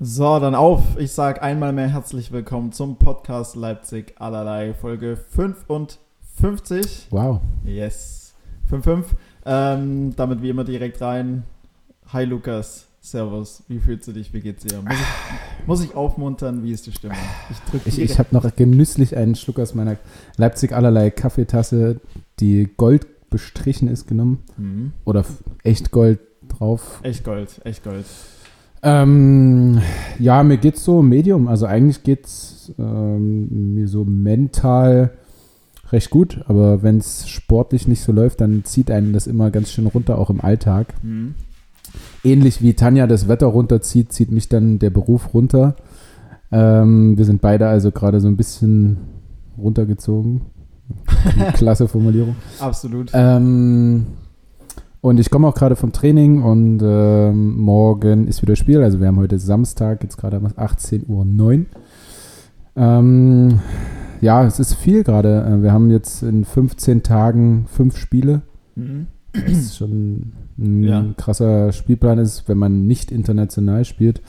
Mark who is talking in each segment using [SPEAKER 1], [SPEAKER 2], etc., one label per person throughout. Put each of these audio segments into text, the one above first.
[SPEAKER 1] So, dann auf. Ich sage einmal mehr herzlich willkommen zum Podcast Leipzig allerlei, Folge 55.
[SPEAKER 2] Wow.
[SPEAKER 1] Yes. 5-5. Ähm, damit wie immer direkt rein. Hi Lukas. Servus. Wie fühlst du dich? Wie geht's dir? Muss ich, muss ich aufmuntern? Wie ist die Stimmung?
[SPEAKER 2] Ich drücke Ich, ich habe noch genüsslich einen Schluck aus meiner Leipzig allerlei Kaffeetasse, die gold bestrichen ist, genommen. Mhm. Oder echt Gold drauf.
[SPEAKER 1] Echt Gold, echt Gold.
[SPEAKER 2] Ähm, ja, mir geht's so Medium. Also eigentlich geht's ähm, mir so mental recht gut, aber wenn es sportlich nicht so läuft, dann zieht einen das immer ganz schön runter, auch im Alltag. Mhm. Ähnlich wie Tanja das Wetter runterzieht, zieht mich dann der Beruf runter. Ähm, wir sind beide also gerade so ein bisschen runtergezogen. Klasse Formulierung.
[SPEAKER 1] Absolut.
[SPEAKER 2] Ähm, und ich komme auch gerade vom Training und ähm, morgen ist wieder Spiel. Also wir haben heute Samstag, jetzt gerade 18.09 Uhr. Ähm, ja, es ist viel gerade. Äh, wir haben jetzt in 15 Tagen fünf Spiele. Mhm. Das ist schon ein ja. krasser Spielplan ist, wenn man nicht international spielt.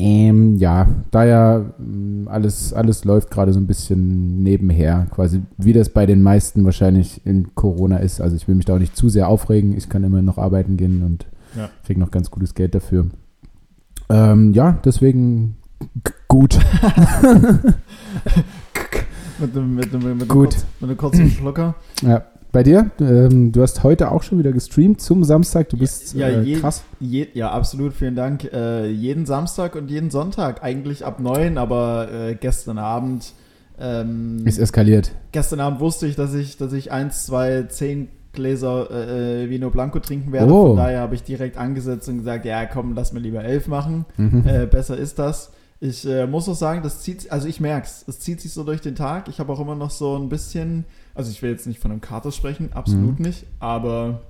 [SPEAKER 2] Ähm, ja, da ja mm, alles, alles läuft gerade so ein bisschen nebenher, quasi wie das bei den meisten wahrscheinlich in Corona ist. Also ich will mich da auch nicht zu sehr aufregen. Ich kann immer noch arbeiten gehen und ja. kriege noch ganz gutes Geld dafür. Ähm, ja, deswegen gut.
[SPEAKER 1] mit mit einem, mit gut. Kurz, mit einem kurzen Schlucker.
[SPEAKER 2] Ja. Bei dir? Ähm, du hast heute auch schon wieder gestreamt zum Samstag. Du bist ja, äh, je, krass.
[SPEAKER 1] Je, ja, absolut. Vielen Dank. Äh, jeden Samstag und jeden Sonntag. Eigentlich ab neun, aber äh, gestern Abend.
[SPEAKER 2] Ähm, ist eskaliert.
[SPEAKER 1] Gestern Abend wusste ich, dass ich, dass ich eins, zwei, zehn Gläser äh, äh Vino Blanco trinken werde. Oh. Von daher habe ich direkt angesetzt und gesagt: Ja, komm, lass mir lieber elf machen. Mhm. Äh, besser ist das. Ich äh, muss auch sagen, das zieht, also ich merke es, es zieht sich so durch den Tag. Ich habe auch immer noch so ein bisschen also ich will jetzt nicht von einem Kater sprechen, absolut mhm. nicht, aber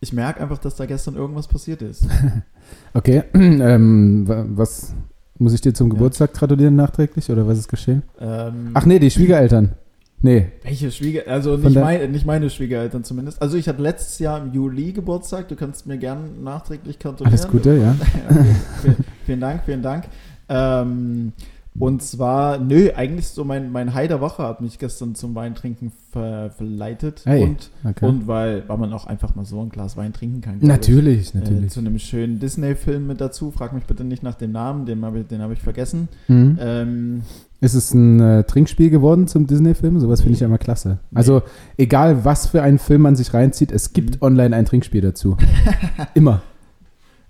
[SPEAKER 1] ich merke einfach, dass da gestern irgendwas passiert ist.
[SPEAKER 2] okay, ähm, was muss ich dir zum Geburtstag ja. gratulieren nachträglich oder was ist geschehen? Ähm, Ach nee, die Schwiegereltern. Nee.
[SPEAKER 1] Welche Schwieger... Also nicht, mein, nicht meine Schwiegereltern zumindest. Also ich hatte letztes Jahr im Juli Geburtstag. Du kannst mir gerne nachträglich gratulieren.
[SPEAKER 2] Alles Gute, ja.
[SPEAKER 1] okay. vielen Dank, vielen Dank. Ähm, und zwar, nö, eigentlich so mein, mein Heider Woche hat mich gestern zum Weintrinken ver, verleitet. Hey, und, okay. und weil, weil man auch einfach mal so ein Glas Wein trinken kann.
[SPEAKER 2] Natürlich,
[SPEAKER 1] ich.
[SPEAKER 2] natürlich. Äh,
[SPEAKER 1] zu einem schönen Disney-Film mit dazu. Frag mich bitte nicht nach dem Namen, den habe ich, hab ich vergessen. Mhm.
[SPEAKER 2] Ähm, ist es ein äh, Trinkspiel geworden zum Disney-Film? Sowas finde ich ja immer klasse. Nee. Also, egal was für einen Film man sich reinzieht, es gibt mhm. online ein Trinkspiel dazu. immer.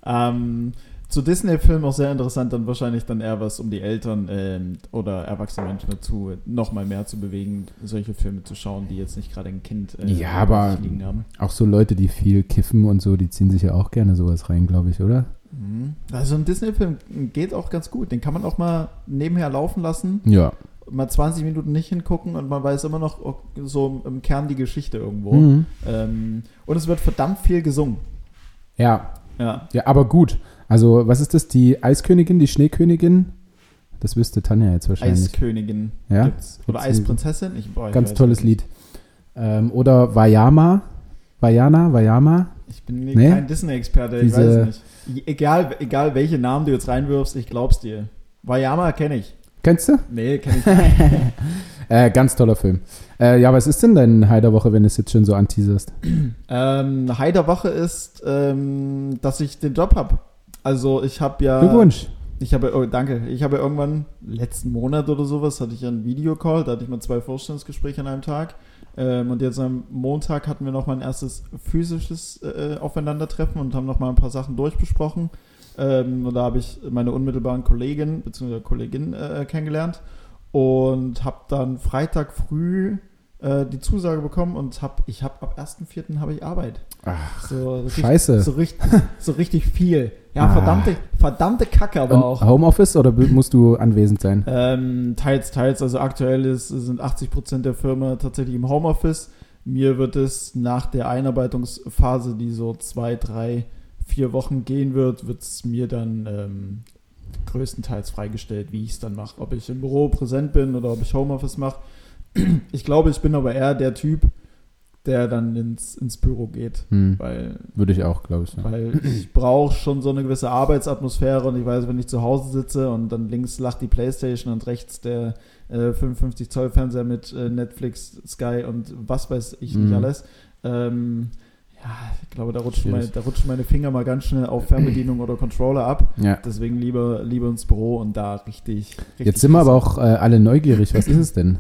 [SPEAKER 1] Ähm zu Disney-Filmen auch sehr interessant, dann wahrscheinlich dann eher was, um die Eltern äh, oder erwachsene Menschen dazu noch mal mehr zu bewegen, solche Filme zu schauen, die jetzt nicht gerade ein Kind
[SPEAKER 2] äh, ja, aber liegen haben. Auch so Leute, die viel kiffen und so, die ziehen sich ja auch gerne sowas rein, glaube ich, oder?
[SPEAKER 1] Mhm. Also ein Disney-Film geht auch ganz gut. Den kann man auch mal nebenher laufen lassen.
[SPEAKER 2] Ja.
[SPEAKER 1] Mal 20 Minuten nicht hingucken und man weiß immer noch so im Kern die Geschichte irgendwo. Mhm. Ähm, und es wird verdammt viel gesungen.
[SPEAKER 2] Ja. Ja. Ja, aber gut. Also, was ist das? Die Eiskönigin, die Schneekönigin? Das wüsste Tanja jetzt wahrscheinlich.
[SPEAKER 1] Eiskönigin.
[SPEAKER 2] Ja?
[SPEAKER 1] Gibt's. Oder Eisprinzessin?
[SPEAKER 2] Ich, boah, ich Ganz tolles Lied. Ähm, oder Vayama. Vayana, Vayama.
[SPEAKER 1] Ich bin nee? kein Disney-Experte, ich weiß nicht. Egal, egal welche Namen du jetzt reinwirfst, ich glaub's dir. Vayama kenne ich.
[SPEAKER 2] Kennst du?
[SPEAKER 1] Nee, kenne ich nicht.
[SPEAKER 2] äh, ganz toller Film. Äh, ja, was ist denn dein Heiderwoche, wenn du es jetzt schon so anteaserst?
[SPEAKER 1] Ähm, Heiderwoche ist, ähm, dass ich den Job habe. Also ich habe ja.
[SPEAKER 2] Glückwunsch.
[SPEAKER 1] Ich habe, oh, danke. Ich habe irgendwann letzten Monat oder sowas hatte ich einen Videocall, da hatte ich mal zwei Vorstellungsgespräche an einem Tag. Ähm, und jetzt am Montag hatten wir noch mal ein erstes physisches äh, Aufeinandertreffen und haben noch mal ein paar Sachen durchbesprochen. Ähm, und da habe ich meine unmittelbaren Kollegin bzw. Kollegin äh, kennengelernt und habe dann Freitag früh äh, die Zusage bekommen und hab, ich habe ab 1.4. habe ich Arbeit.
[SPEAKER 2] Ach, so richtig, scheiße.
[SPEAKER 1] So richtig, so richtig viel. Ja, ah. verdammte, verdammte Kacke aber und auch.
[SPEAKER 2] Homeoffice oder musst du anwesend sein?
[SPEAKER 1] Ähm, teils, teils. Also aktuell ist, sind 80 Prozent der Firma tatsächlich im Homeoffice. Mir wird es nach der Einarbeitungsphase, die so zwei, drei, vier Wochen gehen wird, wird es mir dann ähm, größtenteils freigestellt, wie ich es dann mache. Ob ich im Büro präsent bin oder ob ich Homeoffice mache. Ich glaube, ich bin aber eher der Typ, der dann ins, ins Büro geht.
[SPEAKER 2] Hm.
[SPEAKER 1] Weil,
[SPEAKER 2] Würde ich auch, glaube ich. Ja.
[SPEAKER 1] weil ich brauche schon so eine gewisse Arbeitsatmosphäre und ich weiß, wenn ich zu Hause sitze und dann links lacht die Playstation und rechts der äh, 55 Zoll Fernseher mit äh, Netflix, Sky und was weiß ich nicht
[SPEAKER 2] Mhm.
[SPEAKER 1] alles. Ähm, ja, ich glaube, da rutschen, meine, da rutschen meine Finger mal ganz schnell auf Fernbedienung oder Controller ab.
[SPEAKER 2] ja.
[SPEAKER 1] Deswegen lieber, lieber ins Büro und da richtig. richtig
[SPEAKER 2] Jetzt sind wir aber auch äh, alle neugierig. Was ist es denn?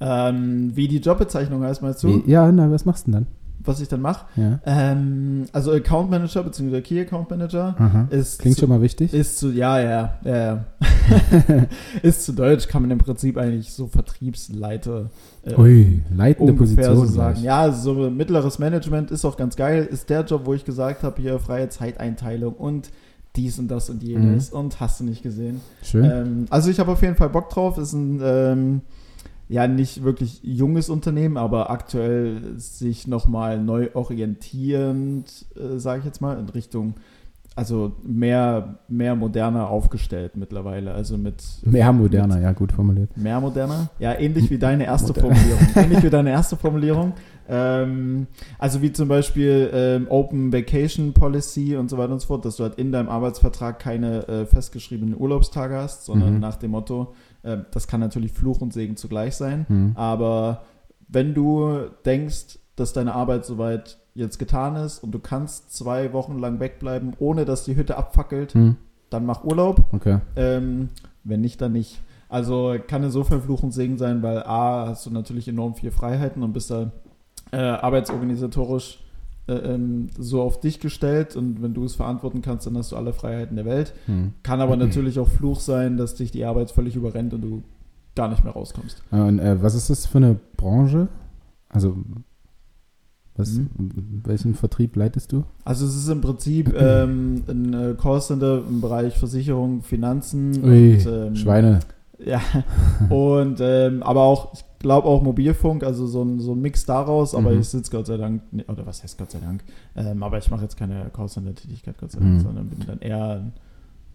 [SPEAKER 1] Ähm, wie die Jobbezeichnung heißt, meinst du?
[SPEAKER 2] Ja, na, was machst du denn
[SPEAKER 1] Was ich dann mache?
[SPEAKER 2] dann? Ja.
[SPEAKER 1] Ähm, also Account Manager bzw. Key Account Manager
[SPEAKER 2] Aha.
[SPEAKER 1] ist
[SPEAKER 2] Klingt
[SPEAKER 1] zu,
[SPEAKER 2] schon mal wichtig.
[SPEAKER 1] ist zu ja ja ja ja ist zu Deutsch kann man im Prinzip eigentlich so Vertriebsleiter äh,
[SPEAKER 2] Ui, leitende Position.
[SPEAKER 1] so sagen.
[SPEAKER 2] gleich.
[SPEAKER 1] Ja, so mittleres Management ist auch ganz geil. Ist der Job, wo ich gesagt habe, hier freie Zeiteinteilung und dies und das und jenes
[SPEAKER 2] Mhm.
[SPEAKER 1] und hast du nicht gesehen.
[SPEAKER 2] Schön.
[SPEAKER 1] Ähm, also ich habe auf jeden Fall Bock drauf. Ist ein ähm, ja nicht wirklich junges Unternehmen, aber aktuell sich nochmal neu orientierend, äh, sage ich jetzt mal, in Richtung, also mehr, mehr moderner aufgestellt mittlerweile. Also mit
[SPEAKER 2] Mehr moderner, ja, gut formuliert.
[SPEAKER 1] Mehr moderner? Ja, ähnlich wie deine erste
[SPEAKER 2] Modern.
[SPEAKER 1] Formulierung. ähnlich wie deine erste Formulierung. Ähm, also wie zum Beispiel ähm, Open Vacation Policy und so weiter und so fort, dass du halt in deinem Arbeitsvertrag keine äh, festgeschriebenen Urlaubstage hast, sondern
[SPEAKER 2] Mhm.
[SPEAKER 1] nach dem Motto, äh, das kann natürlich Fluch und Segen zugleich sein.
[SPEAKER 2] Hm.
[SPEAKER 1] Aber wenn du denkst, dass deine Arbeit soweit jetzt getan ist und du kannst zwei Wochen lang wegbleiben, ohne dass die Hütte abfackelt,
[SPEAKER 2] Hm.
[SPEAKER 1] dann mach Urlaub.
[SPEAKER 2] Okay.
[SPEAKER 1] Ähm, wenn nicht, dann nicht. Also kann insofern Fluch und Segen sein, weil A, hast du natürlich enorm viel Freiheiten und bist da äh, arbeitsorganisatorisch äh, ähm, so auf dich gestellt und wenn du es verantworten kannst, dann hast du alle Freiheiten der Welt.
[SPEAKER 2] Hm.
[SPEAKER 1] Kann aber natürlich auch Fluch sein, dass dich die Arbeit völlig überrennt und du gar nicht mehr rauskommst.
[SPEAKER 2] Und äh, was ist das für eine Branche? Also, was, welchen Vertrieb leitest du?
[SPEAKER 1] Also es ist im Prinzip ähm, ein äh, Callcenter im Bereich Versicherung, Finanzen
[SPEAKER 2] Ui,
[SPEAKER 1] und ähm,
[SPEAKER 2] Schweine.
[SPEAKER 1] Ja, und ähm, aber auch, ich glaube auch Mobilfunk, also so ein, so ein Mix daraus, aber
[SPEAKER 2] Mhm.
[SPEAKER 1] ich sitze Gott sei Dank, oder was heißt Gott sei Dank, ähm, aber ich mache jetzt keine Callcenter-Tätigkeit, Gott sei Dank,
[SPEAKER 2] Mhm.
[SPEAKER 1] sondern bin dann eher ein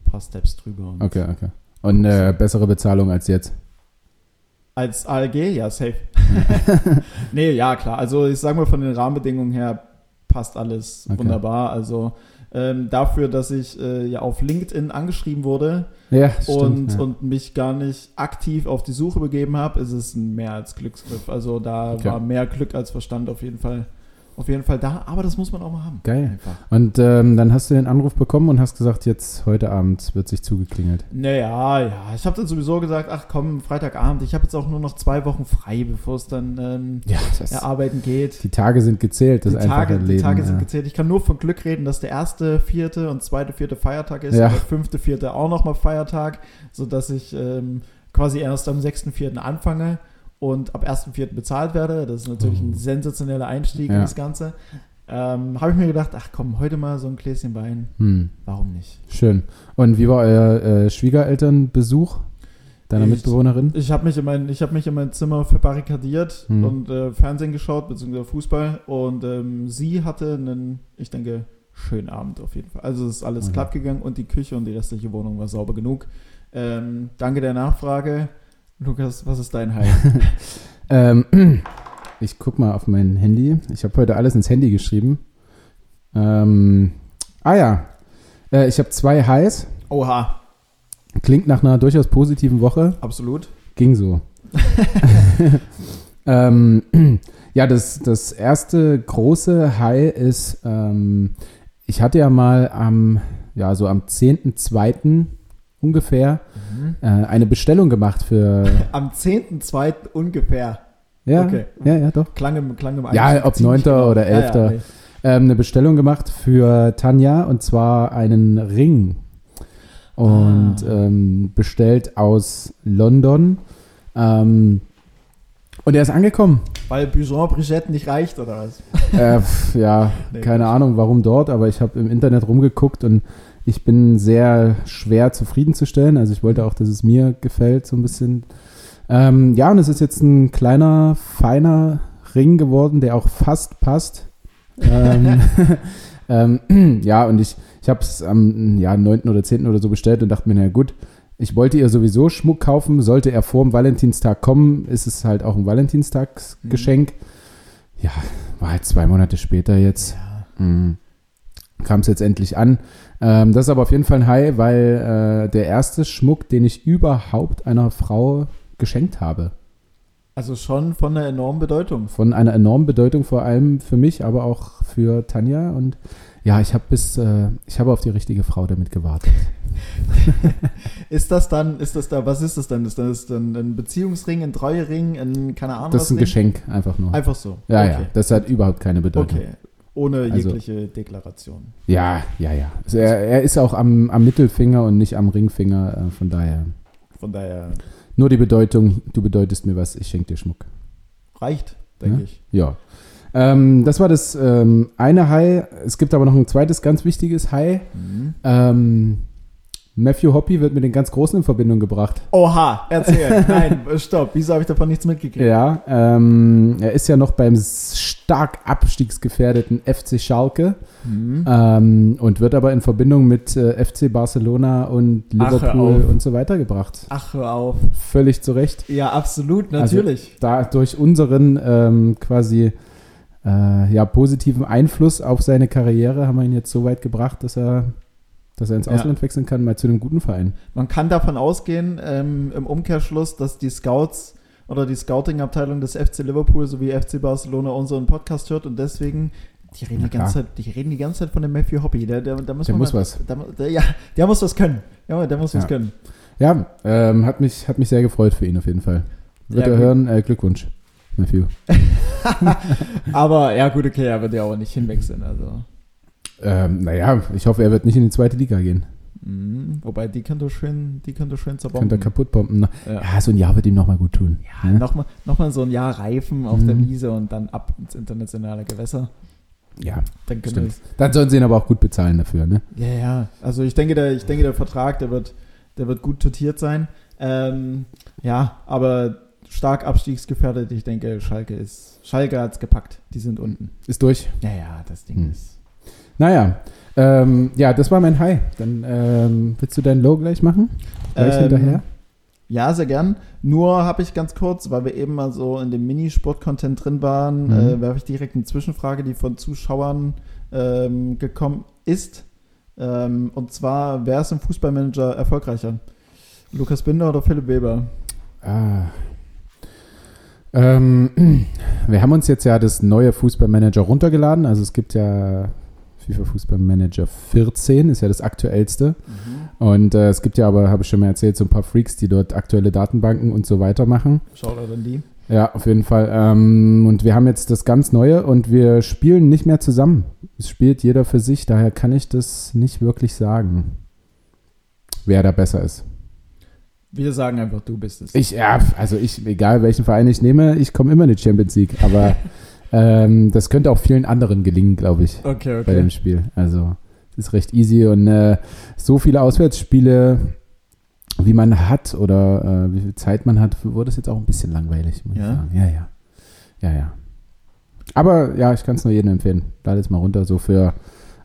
[SPEAKER 1] paar Steps drüber. Und
[SPEAKER 2] Okay, okay. Und äh, bessere Bezahlung als jetzt?
[SPEAKER 1] Als ALG, ja, safe. nee, ja, klar. Also ich sage mal, von den Rahmenbedingungen her passt alles
[SPEAKER 2] Okay.
[SPEAKER 1] wunderbar. Also ähm, dafür, dass ich äh, ja auf LinkedIn angeschrieben wurde,
[SPEAKER 2] Ja,
[SPEAKER 1] und,
[SPEAKER 2] ja.
[SPEAKER 1] und mich gar nicht aktiv auf die Suche begeben habe, ist es ein mehr als Glücksgriff. Also da
[SPEAKER 2] Okay.
[SPEAKER 1] war mehr Glück als Verstand auf jeden Fall, auf jeden Fall da. Aber das muss man auch mal haben.
[SPEAKER 2] Geil.
[SPEAKER 1] Einfach.
[SPEAKER 2] Und ähm, dann hast du den Anruf bekommen und hast gesagt, jetzt heute Abend wird sich zugeklingelt.
[SPEAKER 1] Naja, ja. Ich habe dann sowieso gesagt, ach komm, Freitagabend. Ich habe jetzt auch nur noch zwei Wochen frei, bevor es dann ähm,
[SPEAKER 2] Ja, das,
[SPEAKER 1] arbeiten geht.
[SPEAKER 2] die Tage sind gezählt, das
[SPEAKER 1] die Tage,
[SPEAKER 2] Leben.
[SPEAKER 1] die Tage sind
[SPEAKER 2] ja.
[SPEAKER 1] gezählt. Ich kann nur von Glück reden, dass der erste, vierte und zweite, vierte Feiertag ist
[SPEAKER 2] Ja.
[SPEAKER 1] und der fünfte, vierte auch nochmal Feiertag, sodass ich ähm, quasi erst am sechsten, vierten anfange und ab ersten, vierten bezahlt werde. Das ist natürlich ein
[SPEAKER 2] Mhm.
[SPEAKER 1] sensationeller Einstieg in
[SPEAKER 2] Ja.
[SPEAKER 1] das Ganze. Ähm, Habe ich mir gedacht, ach komm, heute mal so ein Gläschen Wein.
[SPEAKER 2] Hm,
[SPEAKER 1] Warum nicht?
[SPEAKER 2] schön. Und wie war euer äh, Schwiegerelternbesuch deiner
[SPEAKER 1] Ich-
[SPEAKER 2] Mitbewohnerin?
[SPEAKER 1] Ich habe mich, in mein- ich hab mich in mein Zimmer verbarrikadiert
[SPEAKER 2] Mhm.
[SPEAKER 1] und äh, Fernsehen geschaut, beziehungsweise Fußball. Und ähm, sie hatte einen, ich denke, schönen Abend auf jeden Fall. Also es ist alles
[SPEAKER 2] Okay.
[SPEAKER 1] glatt gegangen und die Küche und die restliche Wohnung war sauber genug. Ähm, danke der Nachfrage. Lukas, was ist dein High?
[SPEAKER 2] Ähm, ich guck mal auf mein Handy. Ich habe heute alles ins Handy geschrieben. Ähm, ah ja, äh, ich habe zwei Highs.
[SPEAKER 1] Oha,
[SPEAKER 2] Klingt nach einer durchaus positiven Woche.
[SPEAKER 1] absolut.
[SPEAKER 2] Ging so. ähm, ja, das, das erste große High ist, ähm, ich hatte ja mal am, ja, so am 10.2. ungefähr äh, eine Bestellung gemacht für,
[SPEAKER 1] Am 10.2. ungefähr.
[SPEAKER 2] ja,
[SPEAKER 1] Okay.
[SPEAKER 2] ja, ja, doch.
[SPEAKER 1] Klang im, klang im
[SPEAKER 2] Ja, ob
[SPEAKER 1] ziemlich
[SPEAKER 2] 9. oder
[SPEAKER 1] Ja, ja,
[SPEAKER 2] 11..
[SPEAKER 1] nee.
[SPEAKER 2] ähm, eine Bestellung gemacht für Tanja und zwar einen Ring. Und
[SPEAKER 1] Ah.
[SPEAKER 2] ähm, bestellt aus London. Ähm, und er ist angekommen.
[SPEAKER 1] Weil Bujon Brigitte nicht reicht, oder was?
[SPEAKER 2] äh, ja,
[SPEAKER 1] Nee,
[SPEAKER 2] keine Ahnung, warum dort, aber ich habe im Internet rumgeguckt und ich bin sehr schwer zufriedenzustellen. Also ich wollte auch, dass es mir gefällt, so ein bisschen. Ähm, ja, und es ist jetzt ein kleiner, feiner Ring geworden, der auch fast passt. ähm, ähm, ja, und ich, ich habe es am ja, 9. oder 10. oder so bestellt und dachte mir, na gut, ich wollte ihr sowieso Schmuck kaufen. Sollte er vor dem Valentinstag kommen, ist es halt auch ein Valentinstagsgeschenk. ja, war halt zwei Monate später jetzt.
[SPEAKER 1] Ja.
[SPEAKER 2] Mhm. Kam es jetzt endlich an. Ähm, das ist aber auf jeden Fall ein High, weil äh, der erste Schmuck, den ich überhaupt einer Frau geschenkt habe.
[SPEAKER 1] Also schon von einer enormen Bedeutung.
[SPEAKER 2] Von einer enormen Bedeutung, vor allem für mich, aber auch für Tanja. Und ja, ich habe bis, äh, ich habe auf die richtige Frau damit gewartet.
[SPEAKER 1] Ist das dann, ist das da, was ist das dann? Ist das dann ein Beziehungsring, ein Treuering, ein, keine Ahnung
[SPEAKER 2] Das ist ein
[SPEAKER 1] Ring?
[SPEAKER 2] Geschenk, einfach nur.
[SPEAKER 1] Einfach so.
[SPEAKER 2] Ja,
[SPEAKER 1] okay.
[SPEAKER 2] ja, das hat überhaupt keine Bedeutung.
[SPEAKER 1] Okay. Ohne
[SPEAKER 2] Also-
[SPEAKER 1] jegliche Deklaration.
[SPEAKER 2] Ja, ja, ja. Also er, er ist auch am, am Mittelfinger und nicht am Ringfinger, äh, von daher.
[SPEAKER 1] Von daher
[SPEAKER 2] Nur die Bedeutung, du bedeutest mir was, ich schenke dir Schmuck.
[SPEAKER 1] reicht, denke
[SPEAKER 2] Ja?
[SPEAKER 1] ich.
[SPEAKER 2] Ja. Ähm, das war das ähm, eine High. Es gibt aber noch ein zweites ganz wichtiges High.
[SPEAKER 1] Mhm.
[SPEAKER 2] Ähm, Matthew Hoppy wird mit den ganz Großen in Verbindung gebracht.
[SPEAKER 1] Oha, erzähl. Nein, stopp. Wieso habe ich davon nichts mitgekriegt?
[SPEAKER 2] Ja, ähm, er ist ja noch beim stark abstiegsgefährdeten FC Schalke
[SPEAKER 1] Mhm.
[SPEAKER 2] ähm, und wird aber in Verbindung mit äh, FC Barcelona und Liverpool und so weiter gebracht.
[SPEAKER 1] Ach, hör auf.
[SPEAKER 2] Völlig zu Recht.
[SPEAKER 1] Ja, absolut,
[SPEAKER 2] Also-
[SPEAKER 1] natürlich.
[SPEAKER 2] Da durch unseren ähm, quasi äh, ja, positiven Einfluss auf seine Karriere haben wir ihn jetzt so weit gebracht, dass er, dass er ins
[SPEAKER 1] Ja.
[SPEAKER 2] Ausland wechseln kann, mal zu einem guten Verein.
[SPEAKER 1] Man kann davon ausgehen, ähm, im Umkehrschluss, dass die Scouts oder die Scouting-Abteilung des FC Liverpool sowie FC Barcelona unseren Podcast hört und deswegen, die reden,
[SPEAKER 2] Na
[SPEAKER 1] die ganze. Zeit, die reden die ganze Zeit von dem Matthew Hoppy. Der, der, der muss,
[SPEAKER 2] Der muss
[SPEAKER 1] mal,
[SPEAKER 2] was.
[SPEAKER 1] Der, der, ja, der muss was können. Ja, der muss was
[SPEAKER 2] Ja.
[SPEAKER 1] können.
[SPEAKER 2] Ja, ähm, hat, mich, hat mich sehr gefreut für ihn auf jeden Fall. Wird
[SPEAKER 1] Ja,
[SPEAKER 2] er
[SPEAKER 1] gut.
[SPEAKER 2] hören, äh, Glückwunsch. Matthew.
[SPEAKER 1] Aber ja, gut, okay, er wird ja auch nicht hinwechseln. Also.
[SPEAKER 2] Ähm, naja, ich hoffe, er wird nicht in die zweite Liga gehen.
[SPEAKER 1] Mhm. Wobei, die könnte schön, die könnte schön zerbomben.
[SPEAKER 2] Könnte kaputt bomben.
[SPEAKER 1] Ja.
[SPEAKER 2] Ja, so ein Jahr wird ihm nochmal gut tun.
[SPEAKER 1] Ja,
[SPEAKER 2] ne?
[SPEAKER 1] nochmal noch mal so ein Jahr reifen auf der
[SPEAKER 2] Mhm.
[SPEAKER 1] Wiese und dann ab ins internationale Gewässer.
[SPEAKER 2] ja
[SPEAKER 1] Dann können
[SPEAKER 2] stimmt. Dann sollen sie ihn aber auch gut bezahlen dafür, ne?
[SPEAKER 1] Ja, ja. Also ich denke, der, ich denke, der Vertrag, der wird, der wird gut dotiert sein. Ähm, ja, aber stark abstiegsgefährdet. Ich denke, Schalke ist. Schalke hat's gepackt. Die sind unten.
[SPEAKER 2] Ist durch.
[SPEAKER 1] Ja, ja, das Ding
[SPEAKER 2] Hm.
[SPEAKER 1] ist.
[SPEAKER 2] Naja, ähm, ja, das war mein High. Dann ähm, willst du dein Low gleich machen? Gleich
[SPEAKER 1] Ähm,
[SPEAKER 2] hinterher?
[SPEAKER 1] Ja, sehr gern. Nur habe ich ganz kurz, weil wir eben mal so in dem Minisport-Content drin waren,
[SPEAKER 2] Mhm.
[SPEAKER 1] äh, werfe ich direkt eine Zwischenfrage, die von Zuschauern ähm, gekommen ist. Ähm, und zwar, wer ist im Fußballmanager erfolgreicher? Lukas Binder oder Philipp Weber?
[SPEAKER 2] Ah. Ähm, wir haben uns jetzt ja das neue Fußballmanager runtergeladen. Also es gibt ja FIFA Fußballmanager 14, ist ja das aktuellste. Und äh, es gibt ja aber, habe ich schon mal erzählt, so ein paar Freaks, die dort aktuelle Datenbanken und so weiter machen.
[SPEAKER 1] Schaut dann die?
[SPEAKER 2] Ja, auf jeden Fall. Ähm, und wir haben jetzt das ganz Neue und wir spielen nicht mehr zusammen. Es spielt jeder für sich, daher kann ich das nicht wirklich sagen, wer da besser ist.
[SPEAKER 1] Wir sagen einfach, du bist es.
[SPEAKER 2] Ich, ja, also ich, egal welchen Verein ich nehme, ich komme immer in die Champions League. Aber ähm, das könnte auch vielen anderen gelingen, glaube ich,
[SPEAKER 1] Okay,
[SPEAKER 2] bei
[SPEAKER 1] okay.
[SPEAKER 2] dem Spiel. Also es ist recht easy und äh, so viele Auswärtsspiele, wie man hat oder äh, wie viel Zeit man hat, wurde es jetzt auch ein bisschen langweilig, muss
[SPEAKER 1] Ja?
[SPEAKER 2] ich sagen. Ja, ja. Ja, ja. Aber ja, ich kann es nur jedem empfehlen. Lade es mal runter, so für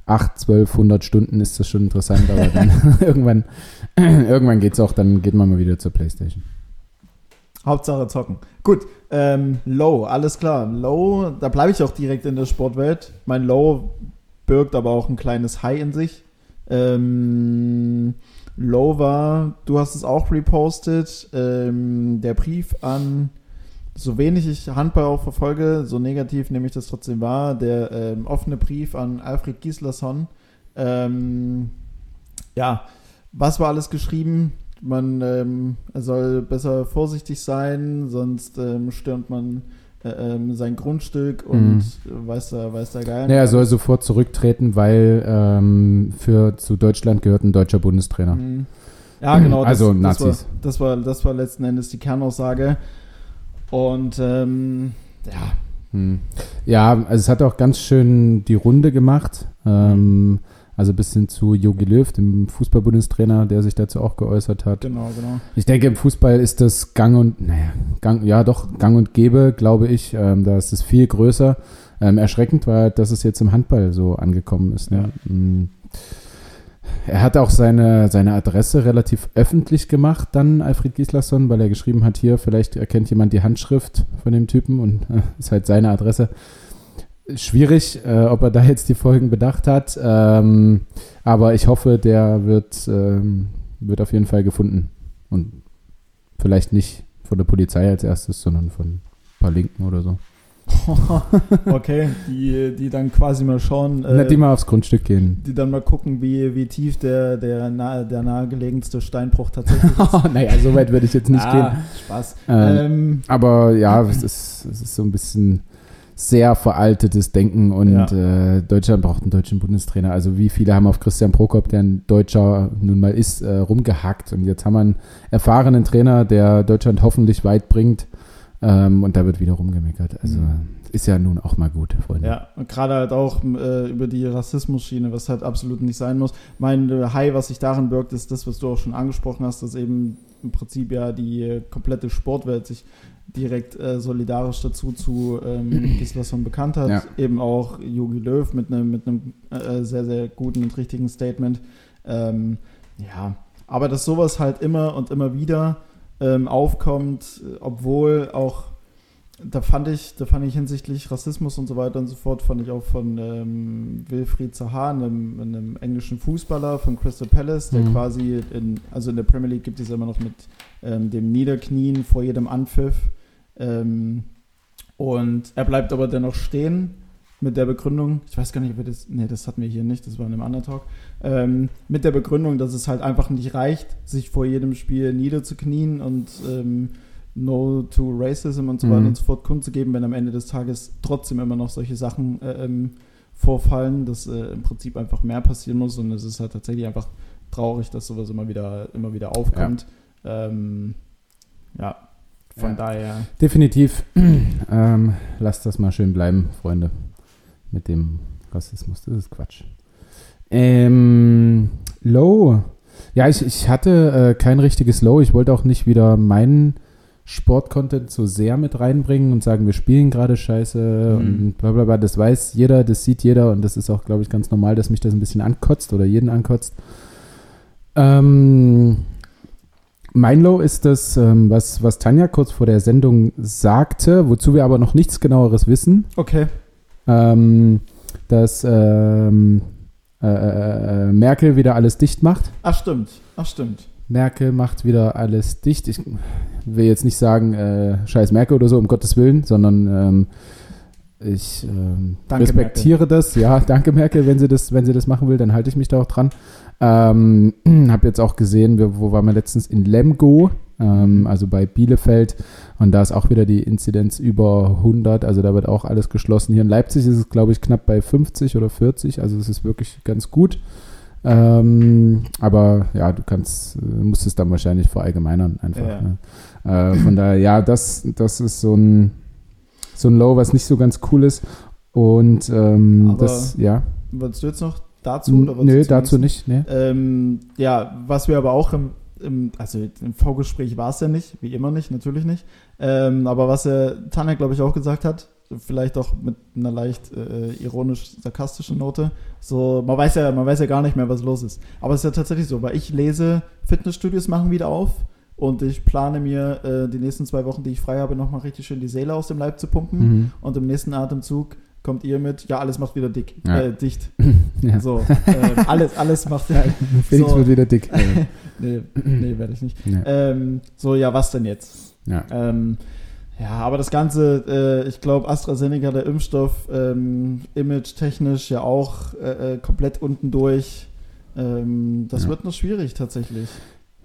[SPEAKER 2] 8, 12, 100 Stunden ist das schon interessant, aber dann irgendwann, irgendwann geht es auch, dann geht man mal wieder zur Playstation.
[SPEAKER 1] Hauptsache zocken. Gut, ähm, Low, alles klar. Low, da bleibe ich auch direkt in der Sportwelt. Mein Low birgt aber auch ein kleines High in sich. Ähm, Low war, du hast es auch repostet, ähm, der Brief an, so wenig ich Handball auch verfolge, so negativ nehme ich das trotzdem wahr, der ähm, offene Brief an Alfred Gislason. Ähm, ja, was war alles geschrieben? Man ähm, soll besser vorsichtig sein, sonst ähm, stürmt man äh, ähm, sein Grundstück und weiß da, weiß da geil.
[SPEAKER 2] Naja, er soll sofort zurücktreten, weil ähm, für zu Deutschland gehört ein deutscher Bundestrainer.
[SPEAKER 1] Mhm. Ja, genau. Das,
[SPEAKER 2] Also
[SPEAKER 1] das
[SPEAKER 2] Nazis.
[SPEAKER 1] War, das, war, das war letzten Endes die Kernaussage. Und ähm, ja,
[SPEAKER 2] Hm. Ja, also es hat auch ganz schön die Runde gemacht. Ähm, also bis hin zu Jogi Löw, dem Fußballbundestrainer, der sich dazu auch geäußert hat.
[SPEAKER 1] genau, genau.
[SPEAKER 2] Ich denke, im Fußball ist das Gang und, naja, Gang, ja doch, Gang und Gäbe, glaube ich. Ähm, da ist es viel größer. Ähm, erschreckend war, dass es jetzt im Handball so angekommen ist. Ne? Mm. Er hat auch seine, seine Adresse relativ öffentlich gemacht, dann Alfred Gislason, weil er geschrieben hat, hier, vielleicht erkennt jemand die Handschrift von dem Typen und äh, ist halt seine Adresse. Schwierig, äh, ob er da jetzt die Folgen bedacht hat. Ähm, aber ich hoffe, der wird, ähm, wird auf jeden Fall gefunden. Und vielleicht nicht von der Polizei als erstes, sondern von ein paar Linken oder so.
[SPEAKER 1] okay, die, die dann quasi mal schauen.
[SPEAKER 2] Äh, Na, die mal aufs Grundstück gehen.
[SPEAKER 1] Die dann mal gucken, wie, wie tief der, der, nahe, der nahegelegenste Steinbruch tatsächlich ist.
[SPEAKER 2] naja, so weit würde ich jetzt nicht ah, gehen.
[SPEAKER 1] Spaß.
[SPEAKER 2] Ähm, ähm, aber ja, es ist, es ist so ein bisschen sehr veraltetes Denken und ja. äh, Deutschland braucht einen deutschen Bundestrainer. Also wie viele haben auf Christian Prokop, der ein Deutscher nun mal ist, äh, rumgehackt und jetzt haben wir einen erfahrenen Trainer, der Deutschland hoffentlich weit bringt ähm, und da wird wieder rumgemeckert. Also mhm. ist ja nun auch mal gut, Freunde.
[SPEAKER 1] Ja, und gerade halt auch äh, über die Rassismus-Schiene, was halt absolut nicht sein muss. Mein äh, High, was sich darin birgt, ist das, was du auch schon angesprochen hast, dass eben im Prinzip ja die komplette Sportwelt sich direkt äh, solidarisch dazu zu ähm, Gislason bekannt hat. Ja. Eben auch Jogi Löw mit einem mit einem äh, sehr, sehr guten und richtigen Statement. Ähm, ja, aber dass sowas halt immer und immer wieder ähm, aufkommt, obwohl auch da fand ich, da fand ich hinsichtlich Rassismus und so weiter und so fort, fand ich auch von ähm, Wilfried Zaha, einem, einem, englischen Fußballer von Crystal Palace, der mhm. quasi in, also in der Premier League gibt es immer noch mit ähm, dem Niederknien vor jedem Anpfiff. Ähm, und er bleibt aber dennoch stehen mit der Begründung, ich weiß gar nicht, ob wir das, nee, das hatten wir hier nicht, das war in einem anderen Talk, ähm, mit der Begründung, dass es halt einfach nicht reicht, sich vor jedem Spiel niederzuknien und ähm, No to Racism und so weiter mhm. und so fort kundzugeben, wenn am Ende des Tages trotzdem immer noch solche Sachen äh, ähm, vorfallen, dass äh, im Prinzip einfach mehr passieren muss und es ist halt tatsächlich einfach traurig, dass sowas immer wieder, immer wieder aufkommt. Ja, ähm, ja von ja. daher.
[SPEAKER 2] Definitiv. ähm, lasst das mal schön bleiben, Freunde mit dem Rassismus. Das ist Quatsch. Ähm, Low. Ja, ich, ich hatte äh, kein richtiges Low. Ich wollte auch nicht wieder meinen Sportcontent so sehr mit reinbringen und sagen, wir spielen gerade scheiße mhm. und bla bla bla. Das weiß jeder, das sieht jeder und das ist auch, glaube ich, ganz normal, dass mich das ein bisschen ankotzt oder jeden ankotzt. Ähm, mein Low ist das, ähm, was, was Tanja kurz vor der Sendung sagte, wozu wir aber noch nichts genaueres wissen.
[SPEAKER 1] Okay
[SPEAKER 2] ähm, dass ähm, äh, äh, äh, Merkel wieder alles dicht macht.
[SPEAKER 1] Ach stimmt, ach stimmt.
[SPEAKER 2] Merkel macht wieder alles dicht. Ich will jetzt nicht sagen, äh, scheiß Merkel oder so, um Gottes Willen, sondern ähm, ich ähm, respektiere Merkel. das. Ja, danke Merkel, wenn sie das, wenn sie das machen will, dann halte ich mich da auch dran. Ähm, habe jetzt auch gesehen, wo waren wir letztens in Lemgo, ähm, also bei Bielefeld. Und da ist auch wieder die Inzidenz über 100, also da wird auch alles geschlossen. Hier in Leipzig ist es, glaube ich, knapp bei 50 oder 40, also es ist wirklich ganz gut. Ähm, aber ja, du kannst, äh, musst es dann wahrscheinlich verallgemeinern einfach. Ja. Ne? Äh, von daher, ja, das, das ist so ein, so ein Low, was nicht so ganz cool ist. Und ähm, aber das, ja.
[SPEAKER 1] Wolltest du jetzt noch dazu?
[SPEAKER 2] Oder Nö, dazu nicht. Nee.
[SPEAKER 1] Ähm, ja, was wir aber auch im im, also im Vorgespräch war es ja nicht, wie immer nicht, natürlich nicht. Ähm, aber was er Tanja, glaube ich, auch gesagt hat, vielleicht auch mit einer leicht äh, ironisch-sarkastischen Note, so, man weiß ja, man weiß ja gar nicht mehr, was los ist. Aber es ist ja tatsächlich so, weil ich lese, Fitnessstudios machen wieder auf und ich plane mir äh, die nächsten zwei Wochen, die ich frei habe, nochmal richtig schön die Seele aus dem Leib zu pumpen mhm. und im nächsten Atemzug kommt ihr mit, ja, alles macht wieder dick, ja. äh, dicht. ja. So, äh, alles, alles macht ja.
[SPEAKER 2] Felix so. wird wieder dick.
[SPEAKER 1] nee, nee werde ich nicht. Ja. Ähm, so, ja, was denn jetzt? Ja. Ähm, ja, aber das Ganze, äh, ich glaube, AstraZeneca, der Impfstoff, ähm, image-technisch ja auch äh, äh, komplett unten durch. Ähm, das wird noch schwierig tatsächlich.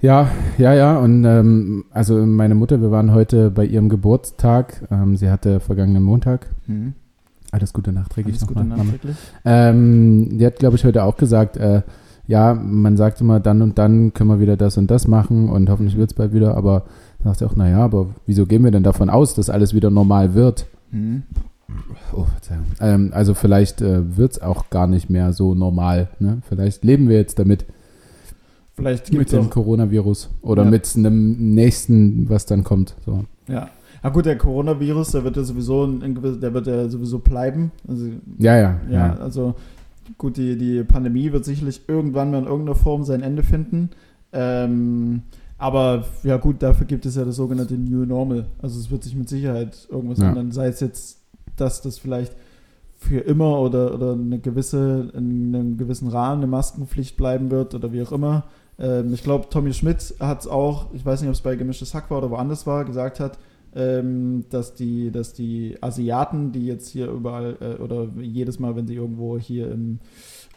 [SPEAKER 2] Ja, ja, ja. Und ähm, also meine Mutter, wir waren heute bei ihrem Geburtstag. Ähm, sie hatte vergangenen Montag. Mhm. Alles Gute nachträglich Alles Gute nachträglich. Ähm, die hat, glaube ich, heute auch gesagt, äh, ja, man sagt immer, dann und dann können wir wieder das und das machen und hoffentlich wird es bald wieder, aber sagt sie auch, naja, aber wieso gehen wir denn davon aus, dass alles wieder normal wird? Mhm. Oh, ähm, also vielleicht äh, wird es auch gar nicht mehr so normal. Ne? Vielleicht leben wir jetzt damit.
[SPEAKER 1] Vielleicht
[SPEAKER 2] mit dem Coronavirus oder ja. mit einem nächsten, was dann kommt. So.
[SPEAKER 1] Ja. Ah gut, der Coronavirus, der wird ja sowieso, der wird ja sowieso bleiben. Also,
[SPEAKER 2] ja, ja,
[SPEAKER 1] ja. Ja, also gut, die, die Pandemie wird sicherlich irgendwann mal in irgendeiner Form sein Ende finden. Ähm, aber ja gut, dafür gibt es ja das sogenannte New Normal. Also es wird sich mit Sicherheit irgendwas ja. ändern. Sei es jetzt, dass das vielleicht für immer oder, oder eine gewisse, in einem gewissen Rahmen eine Maskenpflicht bleiben wird oder wie auch immer. Ähm, ich glaube, Tommy Schmidt hat es auch, ich weiß nicht, ob es bei Gemischtes Hack war oder woanders war, gesagt hat, ähm, dass, die, dass die Asiaten, die jetzt hier überall äh, oder jedes Mal, wenn sie irgendwo hier im,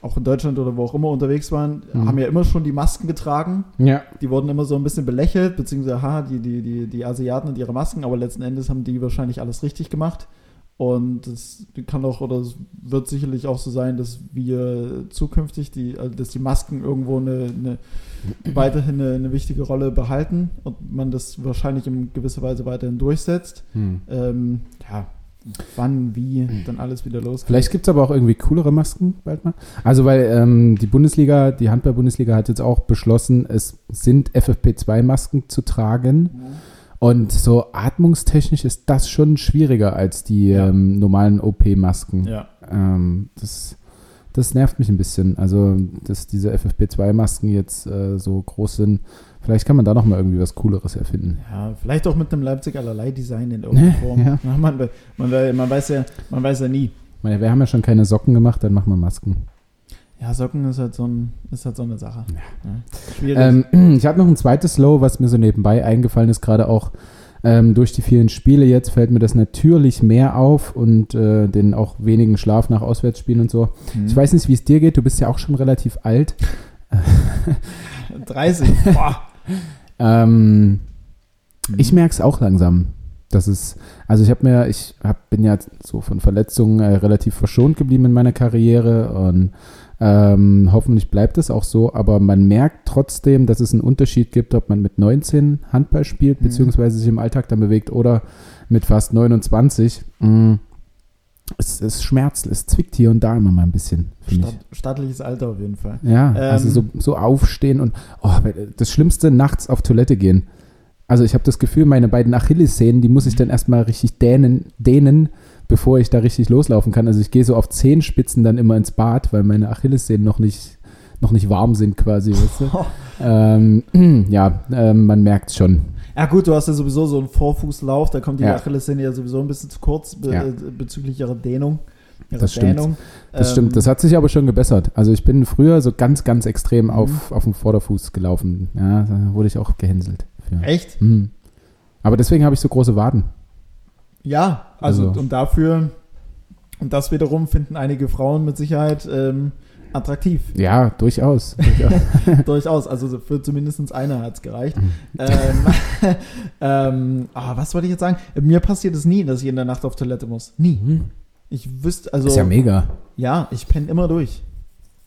[SPEAKER 1] auch in Deutschland oder wo auch immer unterwegs waren,
[SPEAKER 2] Mhm.
[SPEAKER 1] haben ja immer schon die Masken getragen.
[SPEAKER 2] Ja.
[SPEAKER 1] Die wurden immer so ein bisschen belächelt, beziehungsweise, ha, die, die, die, die Asiaten und ihre Masken, aber letzten Endes haben die wahrscheinlich alles richtig gemacht. Und es kann auch, oder es wird sicherlich auch so sein, dass wir zukünftig, die, also dass die Masken irgendwo eine, eine weiterhin eine, eine wichtige Rolle behalten und man das wahrscheinlich in gewisser Weise weiterhin durchsetzt.
[SPEAKER 2] Hm.
[SPEAKER 1] Ähm, ja, wann, wie dann alles wieder losgeht.
[SPEAKER 2] Vielleicht gibt es aber auch irgendwie coolere Masken bald mal. Also, weil ähm, die Bundesliga, die Handball-Bundesliga hat jetzt auch beschlossen, es sind FFP2-Masken zu tragen. Und so atmungstechnisch ist das schon schwieriger als die
[SPEAKER 1] Ja.
[SPEAKER 2] ähm, normalen OP-Masken.
[SPEAKER 1] Ja.
[SPEAKER 2] Ähm, das, das nervt mich ein bisschen. Also, dass diese FFP2-Masken jetzt äh, so groß sind. Vielleicht kann man da noch mal irgendwie was Cooleres erfinden.
[SPEAKER 1] Ja, vielleicht auch mit einem Leipzig allerlei Design in irgendeiner Form.
[SPEAKER 2] Ja.
[SPEAKER 1] Man, man, man, weiß ja, man weiß ja nie.
[SPEAKER 2] Meine, wir haben ja schon keine Socken gemacht, dann machen wir Masken.
[SPEAKER 1] Ja, Socken ist halt so, ein, ist halt so eine Sache.
[SPEAKER 2] Ja.
[SPEAKER 1] Ja.
[SPEAKER 2] Ähm, ich habe noch ein zweites Low, was mir so nebenbei eingefallen ist, gerade auch ähm, durch die vielen Spiele jetzt fällt mir das natürlich mehr auf und äh, den auch wenigen Schlaf nach Auswärtsspielen und so.
[SPEAKER 1] Hm.
[SPEAKER 2] Ich weiß nicht, wie es dir geht, du bist ja auch schon relativ alt.
[SPEAKER 1] 30. Boah.
[SPEAKER 2] Ähm, ich
[SPEAKER 1] Mhm.
[SPEAKER 2] merke es auch langsam. Das ist, also ich habe mir, ich hab, bin ja so von Verletzungen äh, relativ verschont geblieben in meiner Karriere und ähm, hoffentlich bleibt es auch so, aber man merkt trotzdem, dass es einen Unterschied gibt, ob man mit 19 Handball spielt,
[SPEAKER 1] Mhm.
[SPEAKER 2] beziehungsweise sich im Alltag dann bewegt oder mit fast 29. Mm, Es, es schmerzt, es zwickt hier und da immer mal ein bisschen.
[SPEAKER 1] Stadt, stattliches Alter auf jeden Fall.
[SPEAKER 2] Ja,
[SPEAKER 1] Ähm,
[SPEAKER 2] also so, so aufstehen und oh, das Schlimmste, nachts auf Toilette gehen. Also ich habe das Gefühl, meine beiden Achillessehnen, die muss ich dann erstmal richtig dehnen, dehnen, bevor ich da richtig loslaufen kann. Also ich gehe so auf Zehenspitzen dann immer ins Bad, weil meine Achillessehnen noch nicht, noch nicht warm sind quasi, weißt du? ähm, ja, ähm, man merkt es schon.
[SPEAKER 1] Ja gut, du hast ja sowieso so einen Vorfußlauf, da kommt die
[SPEAKER 2] Ja.
[SPEAKER 1] Achillessehne ja sowieso ein bisschen zu kurz be
[SPEAKER 2] Ja.
[SPEAKER 1] äh, bezüglich ihrer Dehnung. Ihrer
[SPEAKER 2] Das stimmt.
[SPEAKER 1] Dehnung.
[SPEAKER 2] Das
[SPEAKER 1] Ähm,
[SPEAKER 2] stimmt, das hat sich aber schon gebessert. Also ich bin früher so ganz, ganz extrem
[SPEAKER 1] Mhm.
[SPEAKER 2] auf, auf dem Vorderfuß gelaufen. Ja, da wurde ich auch gehänselt. Für.
[SPEAKER 1] Echt?
[SPEAKER 2] Mhm. Aber deswegen habe ich so große Waden.
[SPEAKER 1] Ja, also,
[SPEAKER 2] Also-
[SPEAKER 1] und dafür, und das wiederum finden einige Frauen mit Sicherheit ähm, attraktiv.
[SPEAKER 2] Ja, durchaus. durchaus.
[SPEAKER 1] Also für zumindest einer hat es gereicht.
[SPEAKER 2] Mhm.
[SPEAKER 1] ähm, ähm, ah, was wollte ich jetzt sagen? Mir passiert es nie, dass ich in der Nacht auf Toilette muss. Nie. Ich wüsste, also.
[SPEAKER 2] ist ja mega.
[SPEAKER 1] Ja, ich penne immer durch.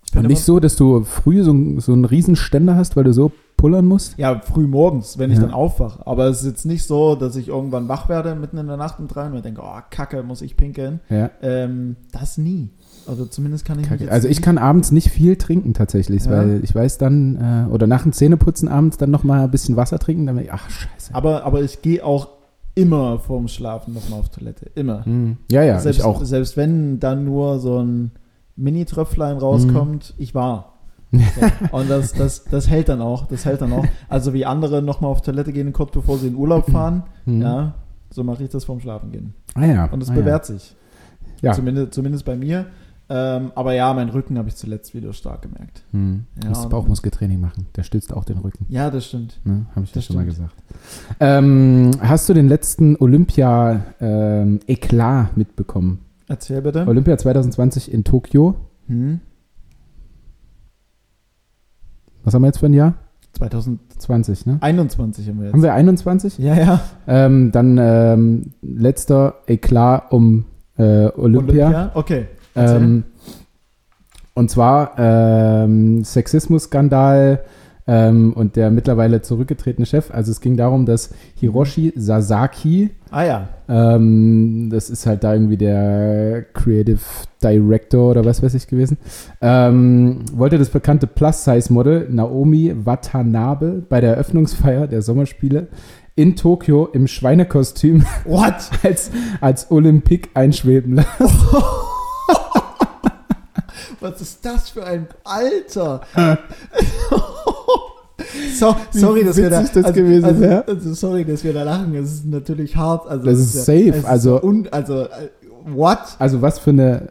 [SPEAKER 1] Ich
[SPEAKER 2] Und
[SPEAKER 1] penne
[SPEAKER 2] nicht so, dass du früh so, so einen Riesenständer hast, weil du so pullern musst?
[SPEAKER 1] Ja, früh morgens, wenn ich
[SPEAKER 2] Ja.
[SPEAKER 1] dann aufwache. Aber es ist jetzt nicht so, dass ich irgendwann wach werde mitten in der Nacht um drei und mir denke, oh, Kacke, muss ich pinkeln.
[SPEAKER 2] Ja.
[SPEAKER 1] Ähm, das nie. Also zumindest kann ich
[SPEAKER 2] Kacke.
[SPEAKER 1] jetzt
[SPEAKER 2] Also ich kann abends nicht viel trinken tatsächlich,
[SPEAKER 1] Ja.
[SPEAKER 2] weil ich weiß dann, äh, oder nach dem Zähneputzen abends dann nochmal ein bisschen Wasser trinken, dann ich, ach scheiße.
[SPEAKER 1] Aber, aber ich gehe auch immer vorm Schlafen nochmal auf Toilette. Immer.
[SPEAKER 2] Hm. Ja, ja,
[SPEAKER 1] selbst,
[SPEAKER 2] ich auch.
[SPEAKER 1] selbst wenn dann nur so ein Mini-Tröpflein rauskommt,
[SPEAKER 2] Mhm.
[SPEAKER 1] ich war. So. Und das, das, das hält dann auch. Das hält dann auch. Also wie andere nochmal auf Toilette gehen, kurz bevor sie in Urlaub fahren,
[SPEAKER 2] Hm.
[SPEAKER 1] ja, so mache ich das vorm Schlafen gehen.
[SPEAKER 2] Ah ja.
[SPEAKER 1] Und es
[SPEAKER 2] ah,
[SPEAKER 1] bewährt sich.
[SPEAKER 2] Ja.
[SPEAKER 1] Zumindest, zumindest bei mir. Ähm, aber ja, mein Rücken habe ich zuletzt wieder stark gemerkt.
[SPEAKER 2] Hm.
[SPEAKER 1] Ja,
[SPEAKER 2] Musst Bauchmuskeltraining machen. Der stützt auch den Rücken.
[SPEAKER 1] Ja, das stimmt.
[SPEAKER 2] Ne? Habe ich
[SPEAKER 1] Das
[SPEAKER 2] schon mal gesagt. Ähm, hast du den letzten Olympia-Eklat mitbekommen?
[SPEAKER 1] Erzähl bitte.
[SPEAKER 2] Olympia 2020 in Tokio.
[SPEAKER 1] Hm?
[SPEAKER 2] Was haben wir jetzt für ein Jahr?
[SPEAKER 1] 2021
[SPEAKER 2] 20, ne?
[SPEAKER 1] haben wir jetzt.
[SPEAKER 2] Haben wir 21?
[SPEAKER 1] ja, ja.
[SPEAKER 2] Ähm, dann ähm, letzter Eklat um äh, Olympia.
[SPEAKER 1] Okay.
[SPEAKER 2] Ähm, und zwar ähm, Sexismus-Skandal ähm, und der mittlerweile zurückgetretene Chef. Also es ging darum, dass Hiroshi Sasaki,
[SPEAKER 1] ah ja.
[SPEAKER 2] ähm, das ist halt da irgendwie der Creative Director oder was weiß ich gewesen, ähm, wollte das bekannte Plus-Size-Model Naomi Watanabe bei der Eröffnungsfeier der Sommerspiele in Tokio im Schweinekostüm
[SPEAKER 1] What?
[SPEAKER 2] als, als Olympik einschweben lassen.
[SPEAKER 1] Was ist das für ein Alter? so, sorry, dass wir da,
[SPEAKER 2] das
[SPEAKER 1] also,
[SPEAKER 2] gewesen
[SPEAKER 1] also, also, sorry, dass wir da lachen. Es ist natürlich hart. Also,
[SPEAKER 2] Das
[SPEAKER 1] es
[SPEAKER 2] ist
[SPEAKER 1] ja-
[SPEAKER 2] safe,
[SPEAKER 1] ist
[SPEAKER 2] also-
[SPEAKER 1] so un, also, äh, what?
[SPEAKER 2] Also was für eine,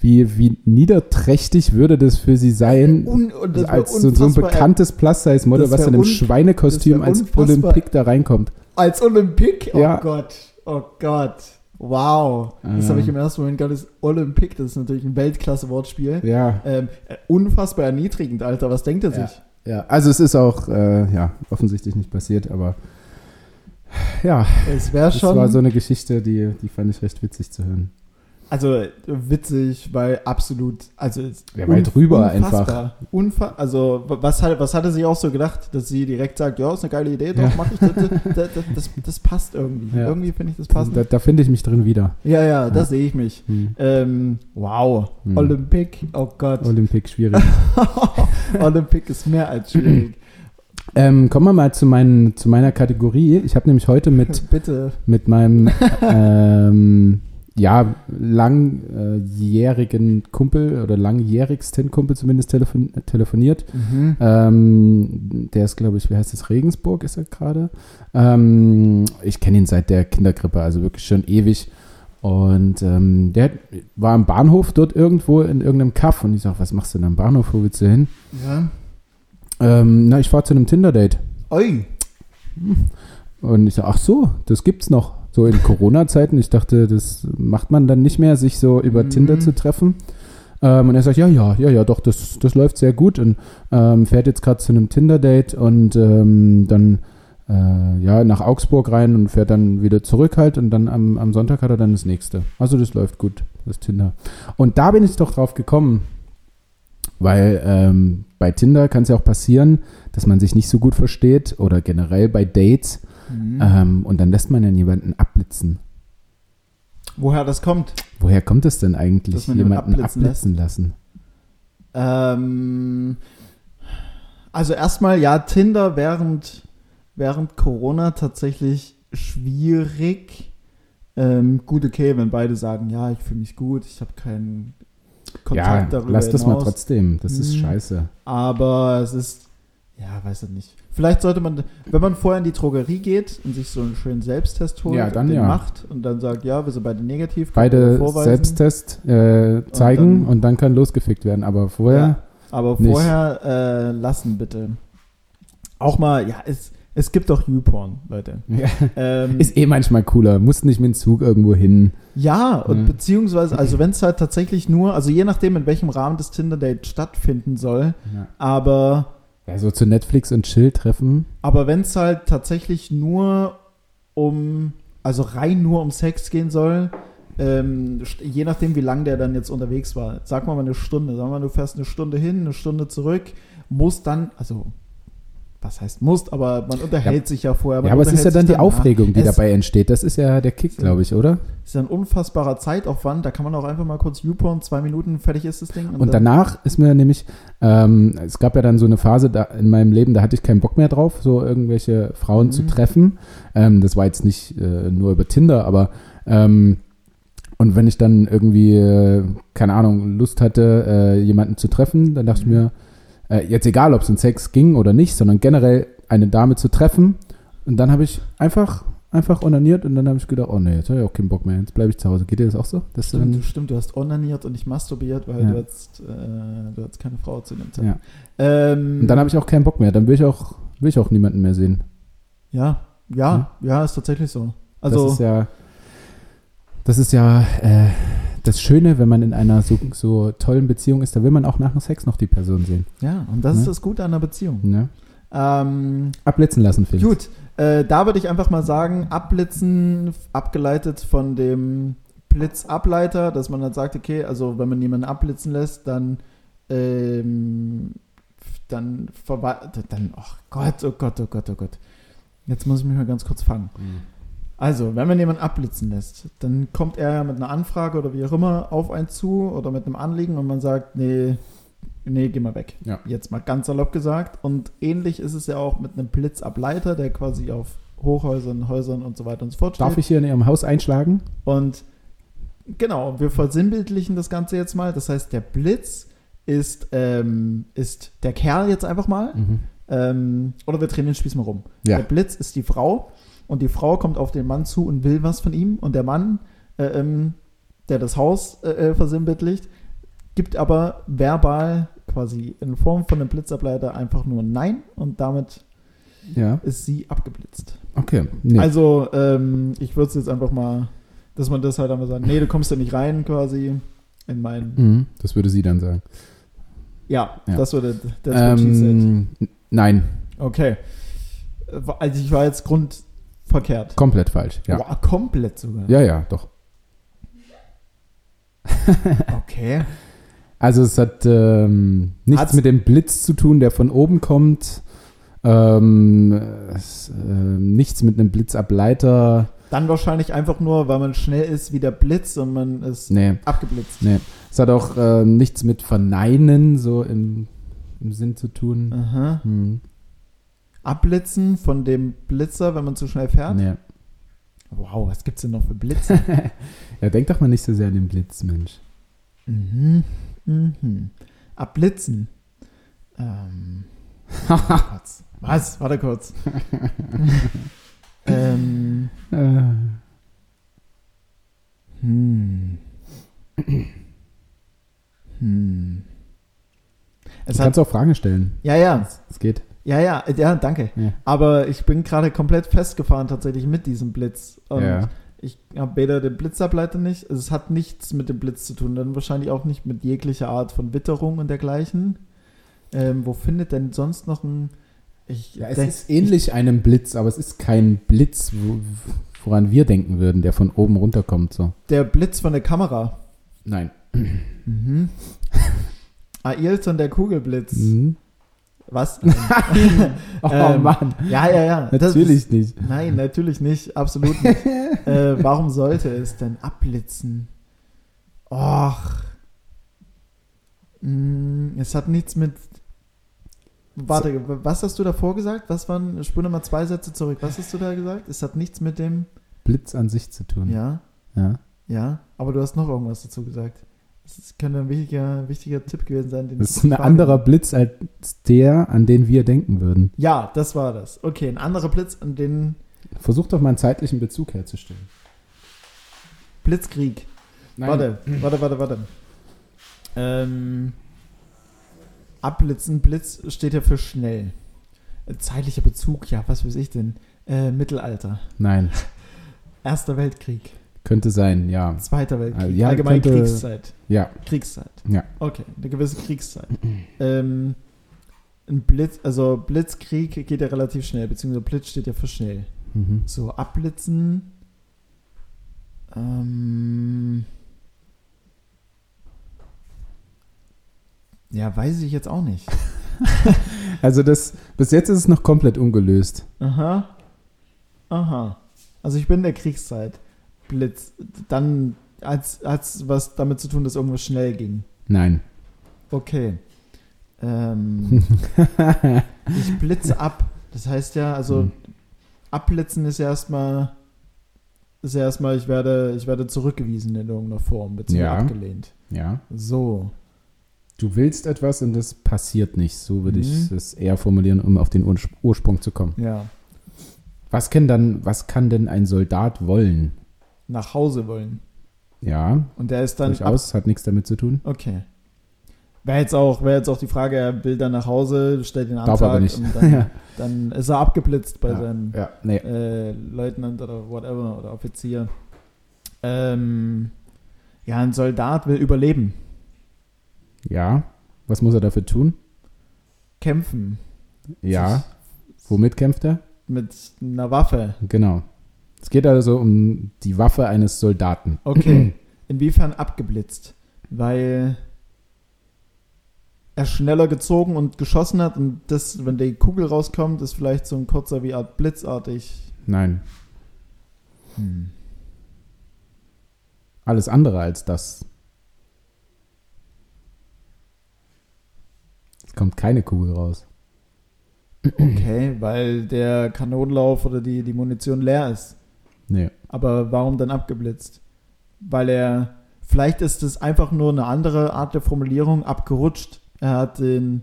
[SPEAKER 2] wie, wie niederträchtig würde das für sie sein,
[SPEAKER 1] Un und
[SPEAKER 2] als so, ein bekanntes Plus-Size-Model, was in einem Schweinekostüm als Olympic da reinkommt.
[SPEAKER 1] Als Olympik? Oh
[SPEAKER 2] Ja.
[SPEAKER 1] Gott. Oh Gott. Wow. Das habe ich im ersten Moment gar nicht. Olympik, das ist natürlich ein Weltklasse-Wortspiel.
[SPEAKER 2] Ja,
[SPEAKER 1] Ähm, äh, unfassbar erniedrigend, Alter. Was denkt er
[SPEAKER 2] Ja.
[SPEAKER 1] sich?
[SPEAKER 2] ja. Also es ist auch, äh, ja, offensichtlich nicht passiert, aber ja,
[SPEAKER 1] Es wäre
[SPEAKER 2] das
[SPEAKER 1] schon.
[SPEAKER 2] war so eine Geschichte, die, die fand ich recht witzig zu hören.
[SPEAKER 1] Also witzig, weil absolut. Also
[SPEAKER 2] Ja, weil drüber einfach.
[SPEAKER 1] Unfa also wa- was hat, was hatte sie auch so gedacht, dass sie direkt sagt, ja, ist eine geile Idee, doch,
[SPEAKER 2] Ja.
[SPEAKER 1] mach ich. Das, das, das, das, das passt irgendwie.
[SPEAKER 2] Ja.
[SPEAKER 1] Irgendwie finde ich das passend.
[SPEAKER 2] Da, da finde ich mich drin wieder.
[SPEAKER 1] ja, ja, da sehe ich mich.
[SPEAKER 2] Hm.
[SPEAKER 1] Ähm, wow.
[SPEAKER 2] Hm.
[SPEAKER 1] Olympik, oh Gott.
[SPEAKER 2] Olympic schwierig.
[SPEAKER 1] Olympik ist mehr als schwierig.
[SPEAKER 2] ähm, kommen wir mal zu, meinen, zu meiner Kategorie. Ich habe nämlich heute mit,
[SPEAKER 1] Bitte.
[SPEAKER 2] mit meinem ähm, ja, langjährigen Kumpel oder langjährigsten Kumpel zumindest telefon telefoniert.
[SPEAKER 1] Mhm.
[SPEAKER 2] Ähm, der ist, glaube ich, wie heißt das? Regensburg ist er gerade. Ähm, ich kenne ihn seit der Kinderkrippe, also wirklich schon ewig. Und ähm, der war am Bahnhof dort irgendwo in irgendeinem Kaff und ich sage, was machst du denn am Bahnhof? Wo willst du hin?
[SPEAKER 1] Ja.
[SPEAKER 2] Ähm, na, ich fahre zu einem Tinder-Date.
[SPEAKER 1] Oi.
[SPEAKER 2] Und ich sage, ach so, das gibt's noch. So in Corona-Zeiten. Ich dachte, das macht man dann nicht mehr, sich so über
[SPEAKER 1] Mhm.
[SPEAKER 2] Tinder zu treffen. Ähm, und er sagt, ja, ja, ja, ja, doch, das, das läuft sehr gut und ähm, fährt jetzt gerade zu einem Tinder-Date und ähm, dann äh, ja nach Augsburg rein und fährt dann wieder zurück halt und dann am, am Sonntag hat er dann das nächste. Also das läuft gut, das Tinder. Und da bin ich doch drauf gekommen, weil ähm, bei Tinder kann es ja auch passieren, dass man sich nicht so gut versteht oder generell bei Dates
[SPEAKER 1] Mhm.
[SPEAKER 2] ähm, und dann lässt man ja jemanden abblitzen.
[SPEAKER 1] Woher das kommt?
[SPEAKER 2] Woher kommt es denn eigentlich,
[SPEAKER 1] Dass man jemanden abblitzen
[SPEAKER 2] abblitzen lassen?
[SPEAKER 1] Ähm, also erstmal, ja, Tinder während, während Corona tatsächlich schwierig. Ähm, gut, okay, wenn beide sagen, ja, ich fühle mich gut, ich habe keinen Kontakt
[SPEAKER 2] ja,
[SPEAKER 1] darüber
[SPEAKER 2] lass das mal
[SPEAKER 1] hinaus.
[SPEAKER 2] trotzdem. Das ist
[SPEAKER 1] Mhm.
[SPEAKER 2] scheiße.
[SPEAKER 1] Aber es ist, ja, weiß ich nicht. Vielleicht sollte man, wenn man vorher in die Drogerie geht und sich so einen schönen Selbsttest holt,
[SPEAKER 2] Ja, dann
[SPEAKER 1] den
[SPEAKER 2] ja.
[SPEAKER 1] macht und dann sagt, ja, wir sind beide negativ,
[SPEAKER 2] Beide. Selbsttest äh, zeigen
[SPEAKER 1] dann-
[SPEAKER 2] und dann, kann losgefickt werden. Aber vorher,
[SPEAKER 1] Ja, aber vorher äh, lassen bitte. Auch mal, ja, es, es gibt doch YouPorn, Leute.
[SPEAKER 2] ja.
[SPEAKER 1] Ähm,
[SPEAKER 2] ist eh manchmal cooler. Muss nicht mit dem Zug irgendwo hin.
[SPEAKER 1] ja, und
[SPEAKER 2] Ja.
[SPEAKER 1] beziehungsweise, also wenn es halt tatsächlich nur, also je nachdem, in welchem Rahmen das Tinder-Date stattfinden soll, aber,
[SPEAKER 2] ja, so zu Netflix und Chill treffen.
[SPEAKER 1] aber wenn es halt tatsächlich nur um, also rein nur um Sex gehen soll, ähm, je nachdem, wie lang der dann jetzt unterwegs war, sag mal mal eine Stunde, sag mal, du fährst eine Stunde hin, eine Stunde zurück, muss dann, also was heißt muss, aber man unterhält sich ja vorher.
[SPEAKER 2] Ja, aber es ist ja dann die. Aufregung, die dabei entsteht. Das ist ja der Kick, glaube ich, oder?
[SPEAKER 1] ist ja ein unfassbarer Zeitaufwand, da kann man auch einfach mal kurz YouPorn, zwei Minuten, fertig ist das Ding.
[SPEAKER 2] Und
[SPEAKER 1] dann-
[SPEAKER 2] danach ist mir nämlich, ähm, es gab ja dann so eine Phase da in meinem Leben, da hatte ich keinen Bock mehr drauf, so irgendwelche Frauen zu
[SPEAKER 1] Mhm.
[SPEAKER 2] treffen. Ähm, das war jetzt nicht äh, nur über Tinder, aber ähm, und wenn ich dann irgendwie, äh, keine Ahnung, Lust hatte, äh, jemanden zu treffen, dann dachte
[SPEAKER 1] Mhm.
[SPEAKER 2] ich mir, äh, jetzt egal, ob es um Sex ging oder nicht, sondern generell eine Dame zu treffen. Und dann habe ich einfach, einfach onaniert und dann habe ich gedacht, oh nee, jetzt habe ich auch keinen Bock mehr, jetzt bleibe ich zu Hause. Geht dir das auch so? Dass du
[SPEAKER 1] Stimmt,
[SPEAKER 2] dann,
[SPEAKER 1] stimmt, du hast onaniert und nicht masturbiert, weil
[SPEAKER 2] Ja.
[SPEAKER 1] du, hast, äh, du hast keine Frau zu dem Zeit.
[SPEAKER 2] ja.
[SPEAKER 1] Ähm,
[SPEAKER 2] Und dann habe ich auch keinen Bock mehr. Dann will ich auch, will ich auch niemanden mehr sehen.
[SPEAKER 1] ja, ja, ja, ist tatsächlich so. Also,
[SPEAKER 2] das ist ja, das ist ja äh, das Schöne, wenn man in einer so, so tollen Beziehung ist, da will man auch nach dem Sex noch die Person sehen.
[SPEAKER 1] ja, und das
[SPEAKER 2] Ne?
[SPEAKER 1] ist das Gute an einer Beziehung.
[SPEAKER 2] Ne?
[SPEAKER 1] Ähm,
[SPEAKER 2] Abblitzen lassen, Felix.
[SPEAKER 1] Gut, äh, da würde ich einfach mal sagen, abblitzen, abgeleitet von dem Blitzableiter, dass man halt sagt, okay, also wenn man jemanden abblitzen lässt, dann, ähm, dann, verwa- dann, oh Gott, oh Gott, oh Gott, oh Gott. Jetzt muss ich mich mal ganz kurz fangen. Also, wenn man jemanden abblitzen lässt, dann kommt er mit einer Anfrage oder wie auch immer auf einen zu oder mit einem Anliegen und man sagt, nee, nee, geh mal weg.
[SPEAKER 2] Ja.
[SPEAKER 1] Jetzt mal ganz salopp gesagt. Und ähnlich ist es ja auch mit einem Blitzableiter, der quasi auf Hochhäusern, Häusern und so weiter und so fort steht.
[SPEAKER 2] Darf ich hier in Ihrem Haus einschlagen?
[SPEAKER 1] Und genau, wir versinnbildlichen das Ganze jetzt mal. Das heißt, der Blitz ist, ähm, ist der Kerl jetzt einfach mal.
[SPEAKER 2] Mhm.
[SPEAKER 1] Ähm, oder wir drehen den Spieß mal rum.
[SPEAKER 2] Ja.
[SPEAKER 1] Der Blitz ist die Frau und die Frau kommt auf den Mann zu und will was von ihm und der Mann, äh, ähm, der das Haus äh, äh, versinnbildlicht, gibt aber verbal quasi in Form von einem Blitzableiter einfach nur Nein und damit
[SPEAKER 2] Ja,
[SPEAKER 1] ist sie abgeblitzt.
[SPEAKER 2] okay. Nee.
[SPEAKER 1] Also, ähm, ich würde es jetzt einfach mal, dass man das halt einfach sagt, nee, du kommst da nicht rein quasi in meinen.
[SPEAKER 2] mhm, das würde sie dann sagen.
[SPEAKER 1] Ja,
[SPEAKER 2] Ja.
[SPEAKER 1] das würde das.
[SPEAKER 2] Ähm, nein,
[SPEAKER 1] Okay. Also ich war jetzt grundverkehrt.
[SPEAKER 2] komplett falsch. Ja,
[SPEAKER 1] Boah, komplett sogar.
[SPEAKER 2] ja, ja doch.
[SPEAKER 1] Okay.
[SPEAKER 2] Also es hat ähm, nichts
[SPEAKER 1] Hat's-
[SPEAKER 2] mit dem Blitz zu tun, der von oben kommt. Ähm, es, äh, nichts mit einem Blitzableiter.
[SPEAKER 1] Dann wahrscheinlich einfach nur, weil man schnell ist wie der Blitz und man ist
[SPEAKER 2] Nee,
[SPEAKER 1] abgeblitzt.
[SPEAKER 2] nee. Es hat auch ähm, nichts mit Verneinen so im, im Sinn zu tun.
[SPEAKER 1] Aha.
[SPEAKER 2] Hm.
[SPEAKER 1] Abblitzen von dem Blitzer, wenn man zu schnell fährt.
[SPEAKER 2] Nee.
[SPEAKER 1] Wow, was gibt's denn noch für Blitze?
[SPEAKER 2] Ja, denk doch mal nicht so sehr an den Blitz, Mensch.
[SPEAKER 1] mhm. Mhm. Abblitzen. Ähm. kurz. Was? Warte kurz. ähm.
[SPEAKER 2] Äh,
[SPEAKER 1] Hm. Hm. Es
[SPEAKER 2] du
[SPEAKER 1] hat,
[SPEAKER 2] kannst auch Fragen stellen.
[SPEAKER 1] ja, ja,
[SPEAKER 2] Es geht.
[SPEAKER 1] Ja, ja, ja, danke.
[SPEAKER 2] Ja.
[SPEAKER 1] Aber ich bin gerade komplett festgefahren tatsächlich mit diesem Blitz. Und
[SPEAKER 2] Ja.
[SPEAKER 1] ich habe weder den Blitzableiter nicht, also es hat nichts mit dem Blitz zu tun, dann wahrscheinlich auch nicht mit jeglicher Art von Witterung und dergleichen. Ähm, wo findet denn sonst noch ein. Ich
[SPEAKER 2] Ja, es
[SPEAKER 1] denk-
[SPEAKER 2] ist ähnlich einem Blitz, aber es ist kein Blitz, wo, woran wir denken würden, der von oben runterkommt. So.
[SPEAKER 1] Der Blitz von der Kamera.
[SPEAKER 2] Nein.
[SPEAKER 1] Mhm. Ailton, der Kugelblitz.
[SPEAKER 2] Mhm.
[SPEAKER 1] Was?
[SPEAKER 2] Oh
[SPEAKER 1] Ähm,
[SPEAKER 2] Mann.
[SPEAKER 1] ja, ja, ja. Das
[SPEAKER 2] Natürlich
[SPEAKER 1] ist-
[SPEAKER 2] nicht.
[SPEAKER 1] Nein, natürlich nicht. Absolut nicht. äh, warum sollte es denn abblitzen? Och. Mm, es hat nichts mit. Warte, was hast du davor gesagt? Was waren. Spule mal zwei Sätze zurück. Was hast du da gesagt? Es hat nichts mit dem.
[SPEAKER 2] Blitz an sich zu tun.
[SPEAKER 1] Ja,
[SPEAKER 2] Ja.
[SPEAKER 1] ja. Aber du hast noch irgendwas dazu gesagt. Das könnte ein wichtiger, wichtiger Tipp gewesen sein. Den
[SPEAKER 2] Das ist ein anderer Blitz als der, an den wir denken würden.
[SPEAKER 1] Ja, das war das. Okay, ein anderer Blitz, an den
[SPEAKER 2] Versuch doch mal einen zeitlichen Bezug herzustellen.
[SPEAKER 1] Blitzkrieg. Warte, warte, warte, warte. Ähm, abblitzen, Blitz steht ja für schnell. Zeitlicher Bezug, ja, was weiß ich denn? Äh, Mittelalter.
[SPEAKER 2] Nein,
[SPEAKER 1] Erster Weltkrieg.
[SPEAKER 2] Könnte sein, ja.
[SPEAKER 1] Zweiter Weltkrieg.
[SPEAKER 2] Also, ja,
[SPEAKER 1] Allgemein
[SPEAKER 2] könnte-
[SPEAKER 1] Kriegszeit.
[SPEAKER 2] Ja,
[SPEAKER 1] Kriegszeit.
[SPEAKER 2] Ja.
[SPEAKER 1] Okay, eine gewisse Kriegszeit. ähm, ein Blitz, also Blitzkrieg geht ja relativ schnell, beziehungsweise Blitz steht ja für schnell.
[SPEAKER 2] mhm.
[SPEAKER 1] So, abblitzen. Ähm, ja, weiß ich jetzt auch nicht.
[SPEAKER 2] Also das, bis jetzt ist es noch komplett ungelöst.
[SPEAKER 1] Aha. Aha. Also ich bin in der Kriegszeit. Blitz. Dann als, als was damit zu tun, dass irgendwas schnell ging.
[SPEAKER 2] Nein.
[SPEAKER 1] Okay. Ähm, ich blitze ab. Das heißt ja, also
[SPEAKER 2] Hm.
[SPEAKER 1] abblitzen ist ja erstmal ist ja erstmal, ich werde, ich werde zurückgewiesen in irgendeiner Form, beziehungsweise
[SPEAKER 2] Ja.
[SPEAKER 1] abgelehnt.
[SPEAKER 2] Ja.
[SPEAKER 1] So.
[SPEAKER 2] Du willst etwas und das passiert nicht. So würde ich
[SPEAKER 1] Mhm.
[SPEAKER 2] es eher formulieren, um auf den Ur Ursprung zu kommen.
[SPEAKER 1] Ja.
[SPEAKER 2] Was kann dann, was kann denn ein Soldat wollen?
[SPEAKER 1] Nach Hause wollen.
[SPEAKER 2] Ja,
[SPEAKER 1] Und der ist dann.
[SPEAKER 2] Durchaus, hat nichts damit zu tun.
[SPEAKER 1] okay. Wäre jetzt, auch, wäre jetzt auch die Frage, er will dann nach Hause, stellt den Antrag
[SPEAKER 2] Darf aber nicht.
[SPEAKER 1] und dann,
[SPEAKER 2] ja,
[SPEAKER 1] dann ist er abgeblitzt bei
[SPEAKER 2] ja,
[SPEAKER 1] seinem
[SPEAKER 2] ja, nee.
[SPEAKER 1] äh, Leutnant oder whatever oder Offizier. Ähm, ja, ein Soldat will überleben.
[SPEAKER 2] Ja, was muss er dafür tun?
[SPEAKER 1] Kämpfen.
[SPEAKER 2] Ja, womit kämpft er?
[SPEAKER 1] Mit einer Waffe.
[SPEAKER 2] Genau. Es geht also um die Waffe eines Soldaten.
[SPEAKER 1] Okay. Inwiefern abgeblitzt? Weil er schneller gezogen und geschossen hat und das, wenn die Kugel rauskommt, ist vielleicht so ein kurzer wie Art blitzartig.
[SPEAKER 2] Nein,
[SPEAKER 1] Hm.
[SPEAKER 2] alles andere als das. Es kommt keine Kugel raus.
[SPEAKER 1] Okay, weil der Kanonenlauf oder die, die Munition leer ist.
[SPEAKER 2] Nee.
[SPEAKER 1] Aber warum dann abgeblitzt? Weil er, vielleicht ist es einfach nur eine andere Art der Formulierung, abgerutscht. Er hat den,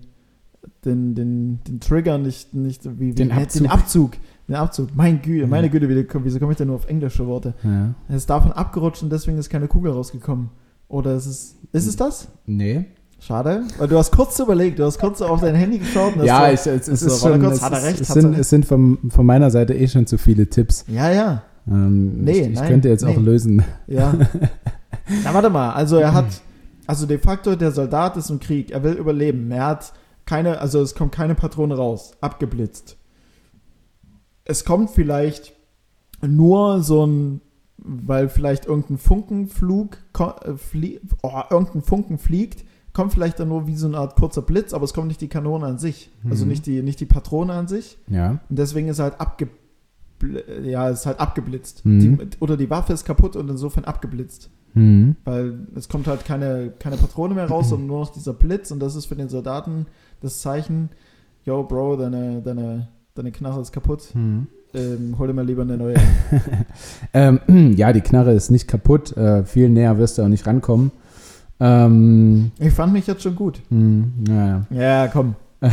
[SPEAKER 1] den, den, den Trigger nicht, nicht wie, wie
[SPEAKER 2] Den Abzug.
[SPEAKER 1] den Abzug. Den Abzug. Mein Güte, meine
[SPEAKER 2] Ja.
[SPEAKER 1] Güte, wie, wieso komme ich denn nur auf englische Worte?
[SPEAKER 2] Ja.
[SPEAKER 1] Er ist davon abgerutscht und deswegen ist keine Kugel rausgekommen. Oder ist es, ist es das?
[SPEAKER 2] Nee.
[SPEAKER 1] Schade, weil du hast kurz überlegt, du hast kurz auf dein Handy geschaut. Und
[SPEAKER 2] Ja, ich, es, es ist schon,
[SPEAKER 1] kurz,
[SPEAKER 2] es,
[SPEAKER 1] hat er recht,
[SPEAKER 2] es sind, es sind von, von meiner Seite eh schon zu viele Tipps.
[SPEAKER 1] ja, ja,
[SPEAKER 2] Ähm,
[SPEAKER 1] Nee,
[SPEAKER 2] ich, ich
[SPEAKER 1] nein,
[SPEAKER 2] könnte jetzt auch
[SPEAKER 1] nee.
[SPEAKER 2] lösen.
[SPEAKER 1] ja. Na, warte mal, also er hat, also de facto, der Soldat ist im Krieg, er will überleben. Er hat keine, also es kommt keine Patrone raus, abgeblitzt. Es kommt vielleicht nur so ein, weil vielleicht irgendein Funkenflug, äh, flie, oh, irgendein Funken fliegt, kommt vielleicht dann nur wie so eine Art kurzer Blitz, aber es kommt nicht die Kanone an sich. Also
[SPEAKER 2] Mhm.
[SPEAKER 1] nicht die, nicht die Patrone an sich.
[SPEAKER 2] Ja.
[SPEAKER 1] Und deswegen ist er halt abge ja, ist halt abgeblitzt.
[SPEAKER 2] Mhm.
[SPEAKER 1] Die, oder die Waffe ist kaputt und insofern abgeblitzt.
[SPEAKER 2] Mhm.
[SPEAKER 1] Weil es kommt halt keine, keine Patrone mehr raus, sondern nur noch dieser Blitz und das ist für den Soldaten das Zeichen, yo, Bro, deine, deine, deine Knarre ist kaputt.
[SPEAKER 2] Mhm.
[SPEAKER 1] Ähm, hol dir mal lieber eine neue.
[SPEAKER 2] Ähm, ja, die Knarre ist nicht kaputt. Äh, viel näher wirst du auch nicht rankommen. Ähm,
[SPEAKER 1] Ich fand mich jetzt schon gut.
[SPEAKER 2] hm, naja.
[SPEAKER 1] Ja, komm.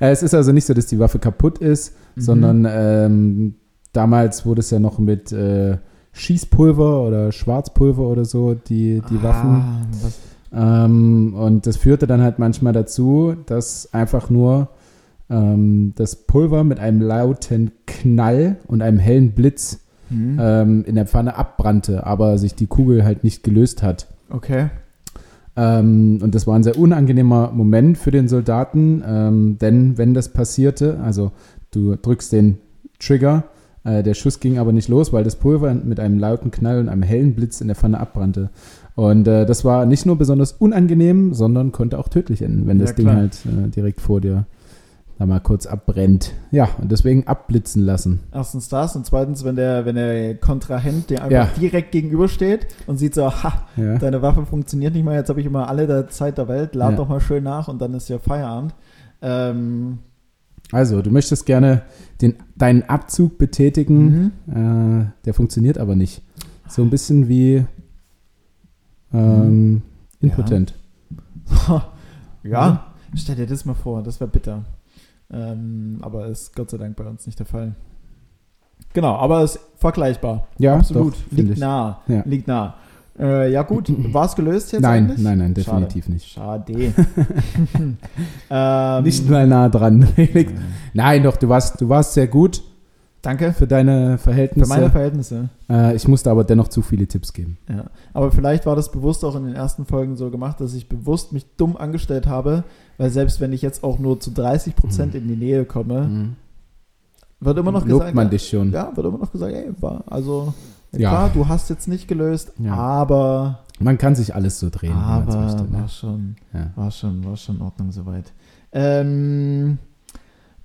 [SPEAKER 2] Äh, Es ist also nicht so, dass die Waffe kaputt ist,
[SPEAKER 1] Mhm.
[SPEAKER 2] sondern ähm, damals wurde es ja noch mit äh, Schießpulver oder Schwarzpulver oder so, die, die Waffen.
[SPEAKER 1] Ah, was,
[SPEAKER 2] Ähm, und das führte dann halt manchmal dazu, dass einfach nur ähm, das Pulver mit einem lauten Knall und einem hellen Blitz
[SPEAKER 1] hm,
[SPEAKER 2] ähm, in der Pfanne abbrannte, aber sich die Kugel halt nicht gelöst hat.
[SPEAKER 1] okay.
[SPEAKER 2] Ähm, und das war ein sehr unangenehmer Moment für den Soldaten, ähm, denn wenn das passierte, also du drückst den Trigger, äh, der Schuss ging aber nicht los, weil das Pulver mit einem lauten Knall und einem hellen Blitz in der Pfanne abbrannte. Und äh, das war nicht nur besonders unangenehm, sondern konnte auch tödlich enden, wenn
[SPEAKER 1] Ja,
[SPEAKER 2] das Ding
[SPEAKER 1] klar.
[SPEAKER 2] halt äh, direkt vor dir da mal kurz abbrennt. Ja, und deswegen abblitzen lassen.
[SPEAKER 1] Erstens das und zweitens, wenn der, wenn der Kontrahent dir einfach
[SPEAKER 2] Ja.
[SPEAKER 1] direkt gegenübersteht und sieht so, ha,
[SPEAKER 2] Ja.
[SPEAKER 1] deine Waffe funktioniert nicht mehr, jetzt habe ich immer alle der Zeit der Welt, lad
[SPEAKER 2] Ja.
[SPEAKER 1] doch mal schön nach und dann ist ja Feierabend. Ähm,
[SPEAKER 2] Also, du möchtest gerne den, deinen Abzug betätigen.
[SPEAKER 1] mhm.
[SPEAKER 2] Äh, der funktioniert aber nicht. So ein bisschen wie ähm, impotent.
[SPEAKER 1] ja, stell dir das mal vor, das wäre bitter. Ähm, aber ist Gott sei Dank bei uns nicht der Fall. Genau, aber ist vergleichbar.
[SPEAKER 2] Ja,
[SPEAKER 1] Absolut.
[SPEAKER 2] doch,
[SPEAKER 1] Liegt nah.
[SPEAKER 2] Ja.
[SPEAKER 1] Liegt nah. Äh, ja, gut. War es gelöst jetzt
[SPEAKER 2] Nein,
[SPEAKER 1] eigentlich?
[SPEAKER 2] nein, nein, definitiv nicht.
[SPEAKER 1] Schade. ähm,
[SPEAKER 2] Nicht mal nah dran. Nein, doch, du warst, du warst sehr gut
[SPEAKER 1] Danke.
[SPEAKER 2] für deine
[SPEAKER 1] Für
[SPEAKER 2] Verhältnisse.
[SPEAKER 1] meine Verhältnisse.
[SPEAKER 2] äh, ich musste aber dennoch zu viele Tipps geben.
[SPEAKER 1] Ja. Aber vielleicht war das bewusst auch in den ersten Folgen so gemacht, dass ich bewusst mich dumm angestellt habe, weil selbst wenn ich jetzt auch nur zu 30 Prozent in die Nähe komme, wird immer noch
[SPEAKER 2] Lobt
[SPEAKER 1] gesagt,
[SPEAKER 2] man
[SPEAKER 1] ja,
[SPEAKER 2] dich schon.
[SPEAKER 1] ja, wird immer noch gesagt, ey, war, also ja, klar, du hast jetzt nicht gelöst,
[SPEAKER 2] Ja.
[SPEAKER 1] aber,
[SPEAKER 2] Man kann sich alles so drehen,
[SPEAKER 1] aber
[SPEAKER 2] möchte.
[SPEAKER 1] war
[SPEAKER 2] Ne?
[SPEAKER 1] schon,
[SPEAKER 2] Ja.
[SPEAKER 1] war schon, war schon in Ordnung soweit. Ähm,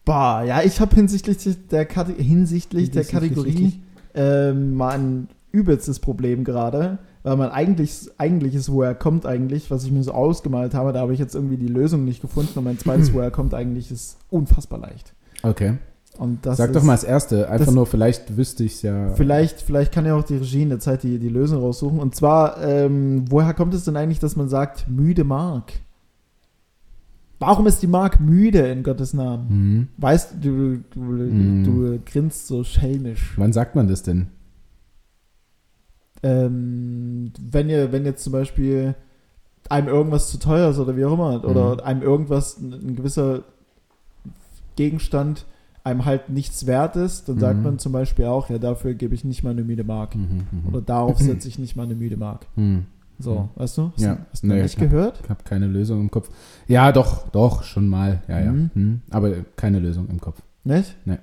[SPEAKER 1] boah, ja, ich habe hinsichtlich der, Kate hinsichtlich der Kategorie ähm, mal ein übelstes Problem gerade, weil man eigentlich, eigentlich ist, woher kommt eigentlich, was ich mir so ausgemalt habe, da habe ich jetzt irgendwie die Lösung nicht gefunden und mein zweites, woher kommt eigentlich, ist unfassbar leicht.
[SPEAKER 2] Okay.
[SPEAKER 1] Und das
[SPEAKER 2] Sag doch mal das Erste. Einfach
[SPEAKER 1] das-
[SPEAKER 2] nur, vielleicht wüsste ich es ja.
[SPEAKER 1] Vielleicht, vielleicht kann ja auch die Regie in der Zeit die, die Lösung raussuchen. Und zwar, ähm, woher kommt es denn eigentlich, dass man sagt, müde Mark? Warum ist die Mark müde in Gottes Namen?
[SPEAKER 2] Mhm.
[SPEAKER 1] Weißt du, du,
[SPEAKER 2] Mhm.
[SPEAKER 1] du grinst so schelmisch.
[SPEAKER 2] Wann sagt man das denn?
[SPEAKER 1] Ähm, wenn ihr, wenn jetzt zum Beispiel einem irgendwas zu teuer ist oder wie auch immer, oder
[SPEAKER 2] Mhm.
[SPEAKER 1] einem irgendwas, ein gewisser Gegenstand einem halt nichts wert ist, dann sagt
[SPEAKER 2] Mhm.
[SPEAKER 1] man zum Beispiel auch, ja, dafür gebe ich nicht mal eine müde Mark.
[SPEAKER 2] Mhm, mhm.
[SPEAKER 1] Oder darauf setze ich nicht mal eine müde Mark.
[SPEAKER 2] Mhm.
[SPEAKER 1] So,
[SPEAKER 2] Mhm.
[SPEAKER 1] weißt du? Hast,
[SPEAKER 2] Ja.
[SPEAKER 1] du- hast du
[SPEAKER 2] Nee,
[SPEAKER 1] nicht gehört?
[SPEAKER 2] Ich habe keine Lösung im Kopf. Ja, doch, doch, schon mal. Ja, ja.
[SPEAKER 1] Mhm.
[SPEAKER 2] Mhm. Aber keine Lösung im Kopf.
[SPEAKER 1] Nicht?
[SPEAKER 2] Nee.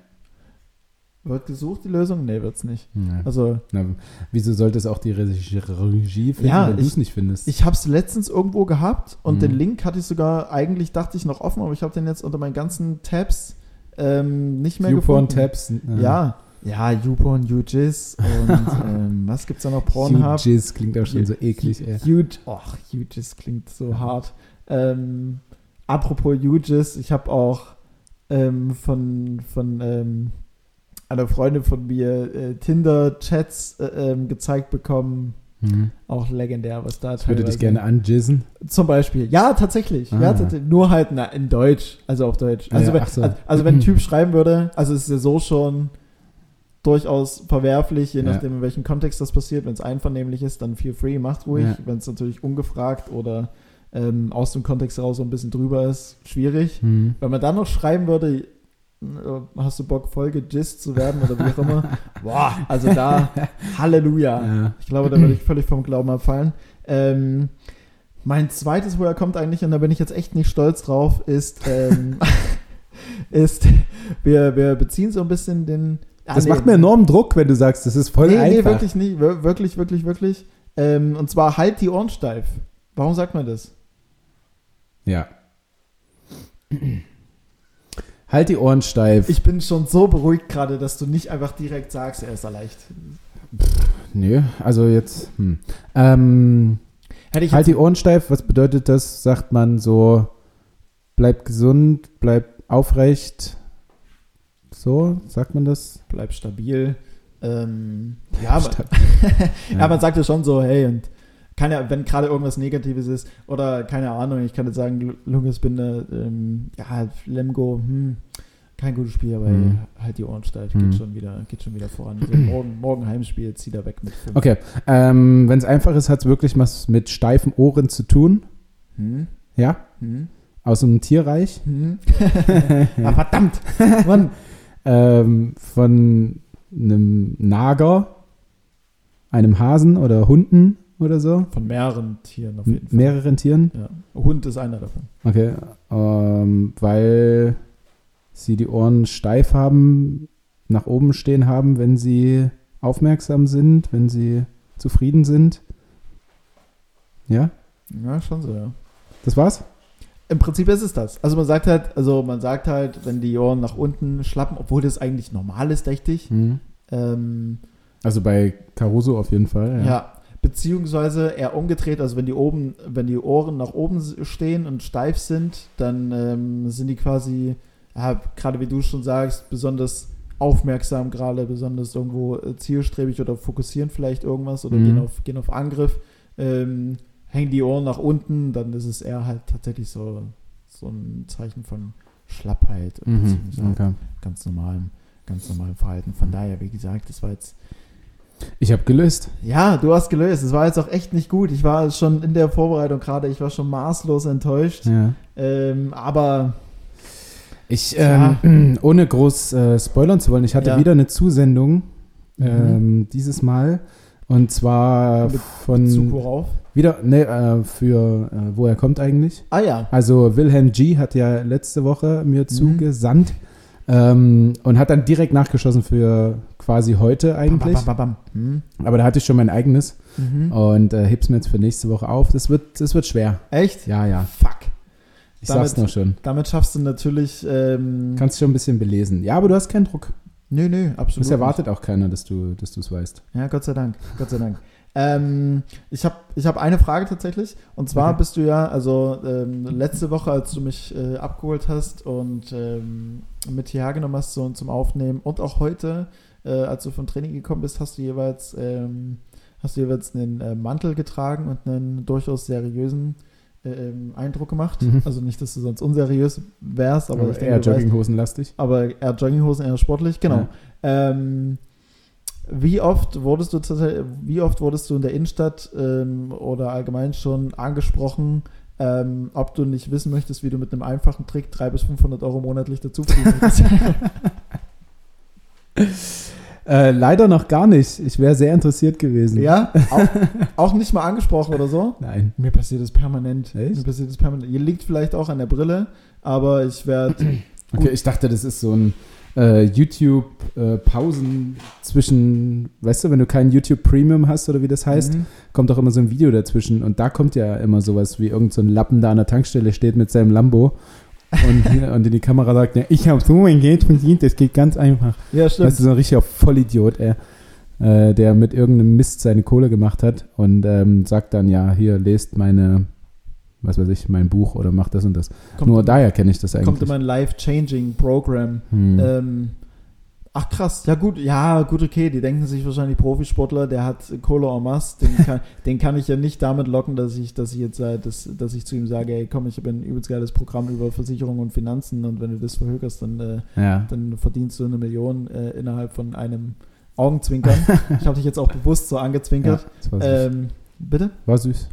[SPEAKER 1] Wird gesucht, die Lösung? Nee, wird's nicht.
[SPEAKER 2] Ja.
[SPEAKER 1] Also,
[SPEAKER 2] Na, wieso sollte es auch die Regie finden,
[SPEAKER 1] Ja,
[SPEAKER 2] wenn du es nicht findest?
[SPEAKER 1] ich habe es letztens irgendwo gehabt und
[SPEAKER 2] Mhm.
[SPEAKER 1] den Link hatte ich sogar, eigentlich dachte ich noch offen, aber ich habe den jetzt unter meinen ganzen Tabs ähm, nicht mehr
[SPEAKER 2] YouPorn
[SPEAKER 1] gefunden.
[SPEAKER 2] Tabs. äh,
[SPEAKER 1] Ja, ja, YouPorn, UJIS und ähm, was gibt's da noch? Pornhub.
[SPEAKER 2] UJIS klingt auch schon so eklig, ey.
[SPEAKER 1] Och, UJIS klingt so hart. Ähm, apropos UJIS, ich habe auch ähm, von, von ähm, einer Freundin von mir äh, Tinder-Chats äh, ähm, gezeigt bekommen.
[SPEAKER 2] Mhm.
[SPEAKER 1] Auch legendär, was da
[SPEAKER 2] Ich würde dich gerne anjizzen.
[SPEAKER 1] Zum Beispiel. Ja, tatsächlich.
[SPEAKER 2] Ah.
[SPEAKER 1] Ja, tats- nur halt na, in Deutsch. Also auf Deutsch. Also,
[SPEAKER 2] ja,
[SPEAKER 1] wenn,
[SPEAKER 2] so.
[SPEAKER 1] also, also wenn ein Typ schreiben würde, also es ist ja so schon, durchaus verwerflich, je
[SPEAKER 2] Ja.
[SPEAKER 1] nachdem, in welchem Kontext das passiert. Wenn es einvernehmlich ist, dann feel free, macht ruhig.
[SPEAKER 2] Ja.
[SPEAKER 1] Wenn es natürlich ungefragt oder ähm, aus dem Kontext raus so ein bisschen drüber ist, schwierig.
[SPEAKER 2] Hm.
[SPEAKER 1] Wenn man dann noch schreiben würde, hast du Bock, Folge Gist zu werden oder wie auch immer, boah, also da, Halleluja.
[SPEAKER 2] Ja.
[SPEAKER 1] Ich glaube, da würde ich völlig vom Glauben abfallen. Ähm, mein zweites, woher kommt eigentlich, und da bin ich jetzt echt nicht stolz drauf, ist, ähm, ist wir, wir beziehen so ein bisschen den. Ah,
[SPEAKER 2] Das
[SPEAKER 1] nee,
[SPEAKER 2] macht mir enormen Druck, wenn du sagst, das ist voll
[SPEAKER 1] Nee, nee,
[SPEAKER 2] einfach.
[SPEAKER 1] wirklich nicht. Wir- Wirklich, wirklich, wirklich. Ähm, und zwar halt die Ohren steif. Warum sagt man das?
[SPEAKER 2] Ja. Halt die Ohren steif.
[SPEAKER 1] Ich bin schon so beruhigt gerade, dass du nicht einfach direkt sagst, er ist leicht.
[SPEAKER 2] Nö, also jetzt. Hm. Ähm, halt
[SPEAKER 1] jetzt,
[SPEAKER 2] die Ohren steif, was bedeutet das? Sagt man so, bleib gesund, bleib aufrecht. So, sagt man das?
[SPEAKER 1] bleib stabil. Ähm, ja, aber,
[SPEAKER 2] Stabil.
[SPEAKER 1] ja, man sagt ja schon so, hey, und kann ja, wenn gerade irgendwas Negatives ist, oder keine Ahnung, ich kann jetzt sagen, Lunges Binde, ähm, ja, Lemgo, hm, kein gutes Spiel, aber
[SPEAKER 2] Hm.
[SPEAKER 1] halt die Ohren steif,
[SPEAKER 2] Hm.
[SPEAKER 1] geht, schon wieder, geht schon wieder voran. Also morgen, morgen Heimspiel, zieh da weg mit fünf.
[SPEAKER 2] Okay, ähm, wenn es einfach ist, hat es wirklich was mit steifen Ohren zu tun.
[SPEAKER 1] Hm?
[SPEAKER 2] Ja,
[SPEAKER 1] Hm?
[SPEAKER 2] aus dem Tierreich.
[SPEAKER 1] Hm? ah, verdammt! Mann!
[SPEAKER 2] ähm, von einem Nager, einem Hasen oder Hunden oder so.
[SPEAKER 1] Von mehreren Tieren auf jeden Fall.
[SPEAKER 2] Mehreren Tieren.
[SPEAKER 1] Ja. Hund ist einer davon.
[SPEAKER 2] Okay, ähm, weil sie die Ohren steif haben, nach oben stehen haben, wenn sie aufmerksam sind, wenn sie zufrieden sind. Ja,
[SPEAKER 1] Ja, schon so, ja.
[SPEAKER 2] das war's?
[SPEAKER 1] Im Prinzip ist es das. Also man sagt halt, also man sagt halt, wenn die Ohren nach unten schlappen, obwohl das eigentlich normal ist, dachte ich. Ähm,
[SPEAKER 2] Also bei Caruso auf jeden Fall.
[SPEAKER 1] ja.
[SPEAKER 2] Ja.
[SPEAKER 1] Beziehungsweise eher umgedreht, also wenn die oben, wenn die Ohren nach oben stehen und steif sind, dann ähm, sind die quasi, ja, gerade wie du schon sagst, besonders aufmerksam gerade, besonders irgendwo äh, zielstrebig oder fokussieren vielleicht irgendwas oder
[SPEAKER 2] Mhm.
[SPEAKER 1] gehen, auf, gehen auf Angriff. Ähm, hängen die Ohren nach unten, dann ist es eher halt tatsächlich so, so ein Zeichen von Schlappheit.
[SPEAKER 2] Mhm.
[SPEAKER 1] beziehungsweise
[SPEAKER 2] Okay.
[SPEAKER 1] ganz normalem, ganz normalem Verhalten. Von daher, wie gesagt, das war jetzt
[SPEAKER 2] Ich habe gelöst.
[SPEAKER 1] ja, du hast gelöst. Es war jetzt auch echt nicht gut. Ich war schon in der Vorbereitung gerade, ich war schon maßlos enttäuscht.
[SPEAKER 2] Ja.
[SPEAKER 1] Ähm, aber
[SPEAKER 2] Ich,
[SPEAKER 1] Ja.
[SPEAKER 2] ähm, ohne groß äh, spoilern zu wollen, ich hatte
[SPEAKER 1] Ja.
[SPEAKER 2] wieder eine Zusendung
[SPEAKER 1] Mhm.
[SPEAKER 2] ähm, dieses Mal. Und zwar
[SPEAKER 1] Mit
[SPEAKER 2] von
[SPEAKER 1] Zug worauf?
[SPEAKER 2] wieder, ne, äh, für äh, wo er kommt eigentlich.
[SPEAKER 1] Ah ja.
[SPEAKER 2] Also Wilhelm G. hat ja letzte Woche
[SPEAKER 1] Mhm.
[SPEAKER 2] mir zugesandt ähm, und hat dann direkt nachgeschossen für quasi heute eigentlich.
[SPEAKER 1] Bam, bam, bam, bam. Hm.
[SPEAKER 2] Aber da hatte ich schon mein eigenes
[SPEAKER 1] Mhm.
[SPEAKER 2] und äh, heb's mir jetzt für nächste Woche auf. Das wird, das wird schwer.
[SPEAKER 1] Echt?
[SPEAKER 2] Ja, ja.
[SPEAKER 1] Fuck.
[SPEAKER 2] Ich
[SPEAKER 1] Damit-
[SPEAKER 2] sag's nur schon.
[SPEAKER 1] Damit schaffst du natürlich. Ähm,
[SPEAKER 2] Kannst schon ein bisschen belesen. Ja, aber du hast keinen Druck.
[SPEAKER 1] nö, nö, absolut.
[SPEAKER 2] Es erwartet auch keiner, dass du dass es weißt.
[SPEAKER 1] nicht. Ja, Gott sei Dank. Gott sei Dank. Ähm, ich habe ich hab eine Frage tatsächlich. Und zwar
[SPEAKER 2] Okay.
[SPEAKER 1] bist du ja, also ähm, letzte Woche, als du mich äh, abgeholt hast und ähm, mit hierher genommen hast so, zum Aufnehmen und auch heute, äh, als du vom Training gekommen bist, hast du jeweils, ähm, hast du jeweils einen äh, Mantel getragen und einen durchaus seriösen äh, ähm, Eindruck gemacht.
[SPEAKER 2] Mhm.
[SPEAKER 1] Also nicht, dass du sonst unseriös wärst, aber,
[SPEAKER 2] Aber
[SPEAKER 1] ich denke,
[SPEAKER 2] eher Jogginghosen lastig.
[SPEAKER 1] aber eher Jogginghosen, eher sportlich, genau. Ähm, wie oft wurdest du wie oft wurdest du in der Innenstadt ähm, oder allgemein schon angesprochen, ähm, ob du nicht wissen möchtest, wie du mit einem einfachen Trick 300 bis 500 Euro monatlich dazu kannst?
[SPEAKER 2] Äh, leider noch gar nicht. Ich wäre sehr interessiert gewesen.
[SPEAKER 1] ja? Auch, auch nicht mal angesprochen oder so?
[SPEAKER 2] Nein.
[SPEAKER 1] Mir passiert das permanent.
[SPEAKER 2] Echt?
[SPEAKER 1] Mir passiert das permanent. Ihr liegt vielleicht auch an der Brille, aber ich werde
[SPEAKER 2] Okay, ich dachte, das ist so ein äh, YouTube-Pausen zwischen, weißt du, wenn du kein YouTube Premium hast oder wie das heißt,
[SPEAKER 1] Mhm.
[SPEAKER 2] kommt auch immer so ein Video dazwischen und da kommt ja immer sowas wie irgend so ein Lappen da an der Tankstelle steht mit seinem Lambo und, und in die Kamera sagt, ja, ich habe so mein Geld verdient, das geht ganz einfach.
[SPEAKER 1] Ja, stimmt.
[SPEAKER 2] Du, so ein richtiger Vollidiot, ey, äh, der mit irgendeinem Mist seine Kohle gemacht hat und ähm, sagt dann, ja, hier, lest meine, was weiß ich, mein Buch oder macht das und das.
[SPEAKER 1] kommt,
[SPEAKER 2] Nur daher kenne ich das eigentlich.
[SPEAKER 1] kommt immer ein life-changing Program.
[SPEAKER 2] Hm.
[SPEAKER 1] Ähm, ach krass, ja gut, ja gut, okay, die denken sich wahrscheinlich Profisportler, der hat Kohle en masse, den kann, den kann ich ja nicht damit locken, dass ich, dass ich jetzt, dass, dass ich zu ihm sage, ey komm, ich habe ein übelst geiles Programm über Versicherung und Finanzen und wenn du das verhökerst, dann, äh,
[SPEAKER 2] ja.
[SPEAKER 1] dann verdienst du eine Million äh, innerhalb von einem, Augenzwinkern. ich habe dich jetzt auch bewusst so angezwinkert.
[SPEAKER 2] das war süß.
[SPEAKER 1] ähm, bitte?
[SPEAKER 2] war süß.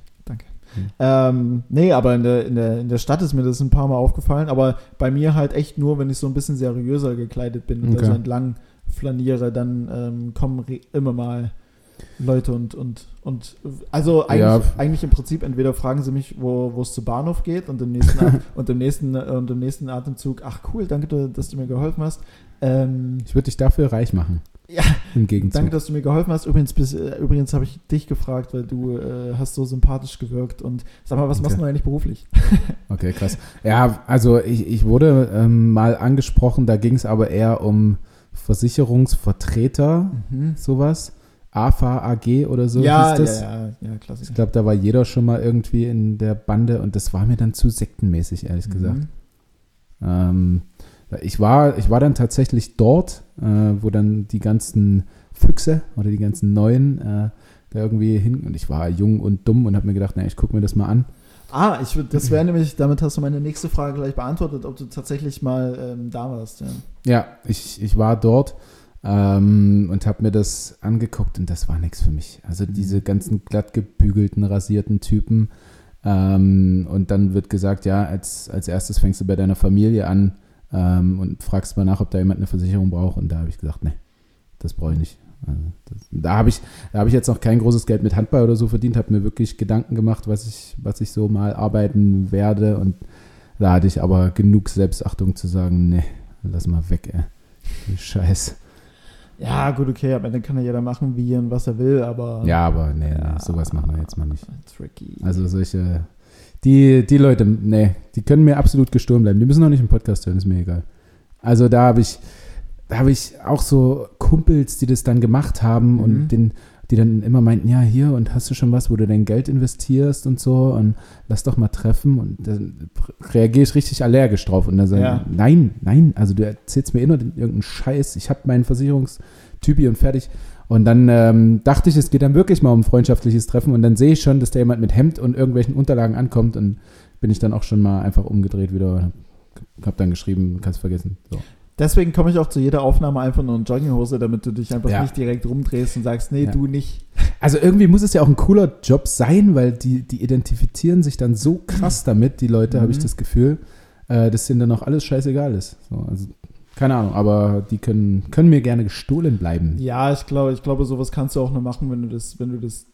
[SPEAKER 1] Ähm, nee, aber in der, in, der, in der Stadt ist mir das ein paar Mal aufgefallen. Aber bei mir halt echt nur, wenn ich so ein bisschen seriöser gekleidet bin und da
[SPEAKER 2] Okay.
[SPEAKER 1] so entlang flaniere, dann ähm, kommen immer mal Leute und, und, und also eigentlich,
[SPEAKER 2] Ja.
[SPEAKER 1] eigentlich im Prinzip entweder fragen sie mich, wo es zu Bahnhof geht und im nächsten, und im nächsten, und im nächsten Atemzug, ach cool, danke, dass du mir geholfen hast. Ähm,
[SPEAKER 2] Ich würde dich dafür reich machen.
[SPEAKER 1] Ja,
[SPEAKER 2] Im Gegenzug.
[SPEAKER 1] Danke, dass du mir geholfen hast. Übrigens, bis, äh, übrigens habe ich dich gefragt, weil du äh, hast so sympathisch gewirkt. Und sag mal, was machst
[SPEAKER 2] Okay.
[SPEAKER 1] du eigentlich beruflich?
[SPEAKER 2] Okay, krass. Ja, also ich, ich wurde ähm, mal angesprochen, da ging es aber eher um Versicherungsvertreter, sowas. AFA AG oder so
[SPEAKER 1] ja,
[SPEAKER 2] hieß das.
[SPEAKER 1] ja, ja, ja,
[SPEAKER 2] Ich
[SPEAKER 1] Klassiker.
[SPEAKER 2] glaube, da war jeder schon mal irgendwie in der Bande und das war mir dann zu sektenmäßig, ehrlich gesagt.
[SPEAKER 1] Mhm.
[SPEAKER 2] Ähm, ich, war, ich war dann tatsächlich dort, äh, wo dann die ganzen Füchse oder die ganzen Neuen äh, da irgendwie hin und ich war jung und dumm und habe mir gedacht, na, ich gucke mir das mal an.
[SPEAKER 1] Ah, ich das wäre nämlich, damit hast du meine nächste Frage gleich beantwortet, ob du tatsächlich mal ähm, da warst. Ja.
[SPEAKER 2] Ja, ich, ich war dort ähm, und habe mir das angeguckt und das war nichts für mich. Also diese ganzen glatt gebügelten, rasierten Typen. Ähm, und dann wird gesagt, ja, als, als erstes fängst du bei deiner Familie an ähm, und fragst mal nach, ob da jemand eine Versicherung braucht. Und da habe ich gesagt, nee, das brauche ich nicht. Also das, da habe ich, da habe ich jetzt noch kein großes Geld mit Handball oder so verdient, habe mir wirklich Gedanken gemacht, was ich, was ich so mal arbeiten werde. Und da hatte ich aber genug Selbstachtung zu sagen, nee, lass mal weg, ey. Scheiß.
[SPEAKER 1] ja, gut, okay, am Ende kann ja jeder machen, wie und was er will, aber.
[SPEAKER 2] Ja, aber nee,
[SPEAKER 1] Ja.
[SPEAKER 2] nee, sowas machen wir jetzt mal nicht.
[SPEAKER 1] Tricky.
[SPEAKER 2] Also solche, die, die Leute, nee, die können mir absolut gestohlen bleiben. Die müssen noch nicht im Podcast hören, ist mir egal. Also da habe ich, da habe ich auch so Kumpels, die das dann gemacht haben
[SPEAKER 1] Mhm.
[SPEAKER 2] und den, die dann immer meinten, ja, hier und hast du schon was, wo du dein Geld investierst und so und lass doch mal treffen und dann reagiere ich richtig allergisch drauf und dann sage
[SPEAKER 1] Ja.
[SPEAKER 2] ich, nein, nein, also du erzählst mir immer irgendeinen Scheiß, ich habe meinen Versicherungstypi und fertig. Und dann ähm, dachte ich, es geht dann wirklich mal um ein freundschaftliches Treffen und dann sehe ich schon, dass da jemand mit Hemd und irgendwelchen Unterlagen ankommt und bin ich dann auch schon mal einfach umgedreht wieder, hab dann geschrieben, kannst vergessen. So.
[SPEAKER 1] Deswegen komme ich auch zu jeder Aufnahme einfach nur in Jogginghose, damit du dich einfach
[SPEAKER 2] Ja.
[SPEAKER 1] nicht direkt rumdrehst und sagst, nee,
[SPEAKER 2] Ja.
[SPEAKER 1] du nicht.
[SPEAKER 2] Also irgendwie muss es ja auch ein cooler Job sein, weil die, die identifizieren sich dann so krass damit, die Leute, habe ich
[SPEAKER 1] Mhm.
[SPEAKER 2] das Gefühl, äh, dass denen dann auch alles scheißegal ist. So, also, keine Ahnung, aber die können, können mir gerne gestohlen bleiben.
[SPEAKER 1] Ja, ich glaube, ich glaube, sowas kannst du auch nur machen, wenn du das, wenn du das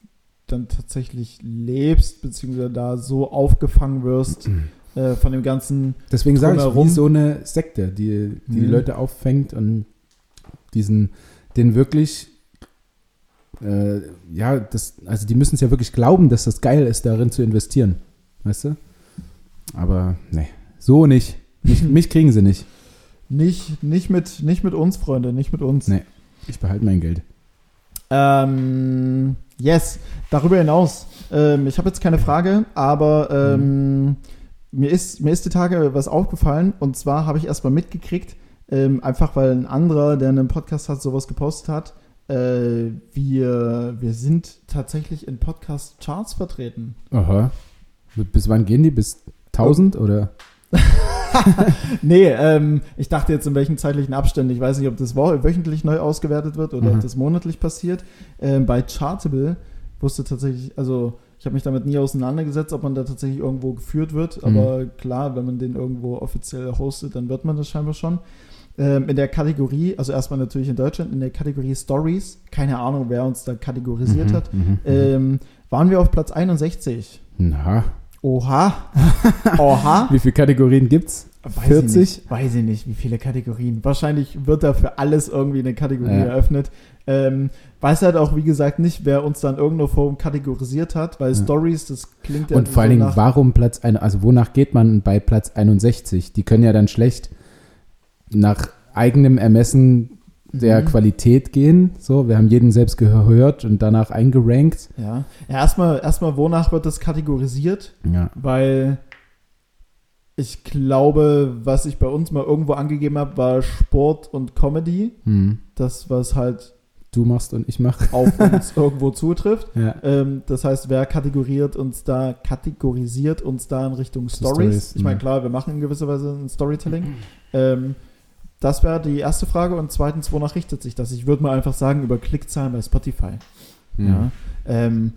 [SPEAKER 1] dann tatsächlich lebst, beziehungsweise da so aufgefangen wirst äh, von dem ganzen.
[SPEAKER 2] Deswegen sage ich, wie so eine Sekte, die die
[SPEAKER 1] Mhm.
[SPEAKER 2] Leute auffängt und diesen, den wirklich, äh, ja, das, also die müssen es ja wirklich glauben, dass das geil ist, darin zu investieren. Weißt du? Aber nee, so nicht. Mich, mich kriegen sie nicht.
[SPEAKER 1] Nicht, nicht, mit, nicht mit uns, Freunde, nicht mit uns.
[SPEAKER 2] Nee. Ich behalte mein Geld.
[SPEAKER 1] Ähm, yes, darüber hinaus. Ähm, ich habe jetzt keine Frage, aber ähm, mir, ist, mir ist die Tage was aufgefallen und zwar habe ich erstmal mitgekriegt, ähm, einfach weil ein anderer, der einen Podcast hat, sowas gepostet hat. Äh, wir, wir sind tatsächlich in Podcast-Charts vertreten.
[SPEAKER 2] Aha. Bis wann gehen die? Bis 1000 oder?
[SPEAKER 1] Nee, ähm, ich dachte jetzt in welchen zeitlichen Abständen. Ich weiß nicht, ob das wöchentlich neu ausgewertet wird oder
[SPEAKER 2] Mhm.
[SPEAKER 1] ob das monatlich passiert. Ähm, bei Chartable wusste tatsächlich, also ich habe mich damit nie auseinandergesetzt, ob man da tatsächlich irgendwo geführt wird.
[SPEAKER 2] Mhm.
[SPEAKER 1] Aber klar, wenn man den irgendwo offiziell hostet, dann wird man das scheinbar schon. Ähm, in der Kategorie, also erstmal natürlich in Deutschland, in der Kategorie Stories, keine Ahnung, wer uns da kategorisiert
[SPEAKER 2] Mhm,
[SPEAKER 1] hat,
[SPEAKER 2] mhm, mhm.
[SPEAKER 1] ähm, waren wir auf Platz 61.
[SPEAKER 2] Na,
[SPEAKER 1] Oha. Oha.
[SPEAKER 2] wie viele Kategorien gibt's?
[SPEAKER 1] Weiß
[SPEAKER 2] 40?
[SPEAKER 1] Ich nicht, weiß ich nicht, wie viele Kategorien. Wahrscheinlich wird da für alles irgendwie eine Kategorie
[SPEAKER 2] Ja.
[SPEAKER 1] eröffnet. Ähm, weiß halt auch, wie gesagt, nicht, wer uns dann in irgendeiner Form kategorisiert hat, weil
[SPEAKER 2] Ja.
[SPEAKER 1] Stories, das klingt ja
[SPEAKER 2] Und vor allen Dingen, warum Platz ein, also wonach geht man bei Platz 61? Die können ja dann schlecht nach eigenem Ermessen der
[SPEAKER 1] Mhm.
[SPEAKER 2] Qualität gehen. So, wir haben jeden selbst gehört und danach eingerankt.
[SPEAKER 1] Ja, ja erstmal, erstmal, wonach wird das kategorisiert?
[SPEAKER 2] Ja.
[SPEAKER 1] Weil ich glaube, was ich bei uns mal irgendwo angegeben habe, war Sport und Comedy.
[SPEAKER 2] Hm.
[SPEAKER 1] Das, was halt
[SPEAKER 2] Du machst und ich mach.
[SPEAKER 1] auf uns irgendwo zutrifft.
[SPEAKER 2] Ja.
[SPEAKER 1] Ähm, das heißt, wer kategoriert uns da, kategorisiert uns da in Richtung Stories? Ich meine,
[SPEAKER 2] mhm.
[SPEAKER 1] klar, wir machen in gewisser Weise ein Storytelling. Ähm, das wäre die erste Frage. Und zweitens, wonach richtet sich das? Ich würde mal einfach sagen, über Klickzahlen bei Spotify.
[SPEAKER 2] Mhm.
[SPEAKER 1] Ja. Ähm,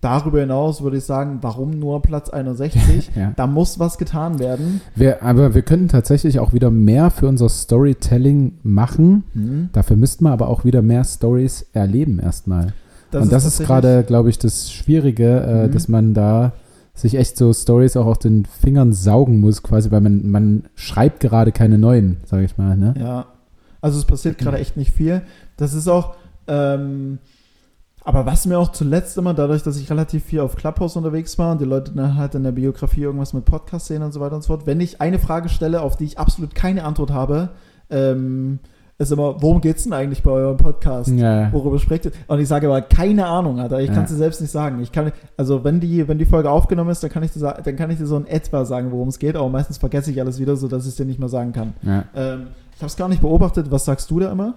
[SPEAKER 1] darüber hinaus würde ich sagen, warum nur Platz 61?
[SPEAKER 2] Ja.
[SPEAKER 1] Da muss was getan werden.
[SPEAKER 2] Wir, aber wir könnten tatsächlich auch wieder mehr für unser Storytelling machen.
[SPEAKER 1] Hm.
[SPEAKER 2] Dafür müssten wir aber auch wieder mehr Stories erleben erstmal. Und das ist gerade, glaube ich, das Schwierige, äh,
[SPEAKER 1] Mhm.
[SPEAKER 2] dass man da sich echt so Stories auch auf den Fingern saugen muss, quasi, weil man, man schreibt gerade keine neuen, sage ich mal. Ne?
[SPEAKER 1] Ja, also es passiert gerade echt nicht viel. Das ist auch, ähm, aber was mir auch zuletzt immer, dadurch, dass ich relativ viel auf Clubhouse unterwegs war und die Leute dann halt in der Biografie irgendwas mit Podcast sehen und so weiter und so fort, wenn ich eine Frage stelle, auf die ich absolut keine Antwort habe, ähm, ist immer, worum geht's denn eigentlich bei eurem Podcast?
[SPEAKER 2] Ja.
[SPEAKER 1] Worüber sprecht ihr? Und ich sage aber, keine Ahnung, Alter. Ich
[SPEAKER 2] Ja.
[SPEAKER 1] kann es dir selbst nicht sagen. Ich kann, also wenn die, wenn die Folge aufgenommen ist, dann kann ich dir, dann kann ich dir so in etwa sagen, worum es geht, aber meistens vergesse ich alles wieder, sodass ich es dir nicht mehr sagen kann.
[SPEAKER 2] Ja.
[SPEAKER 1] Ähm, ich habe es gar nicht beobachtet. Was sagst du da immer?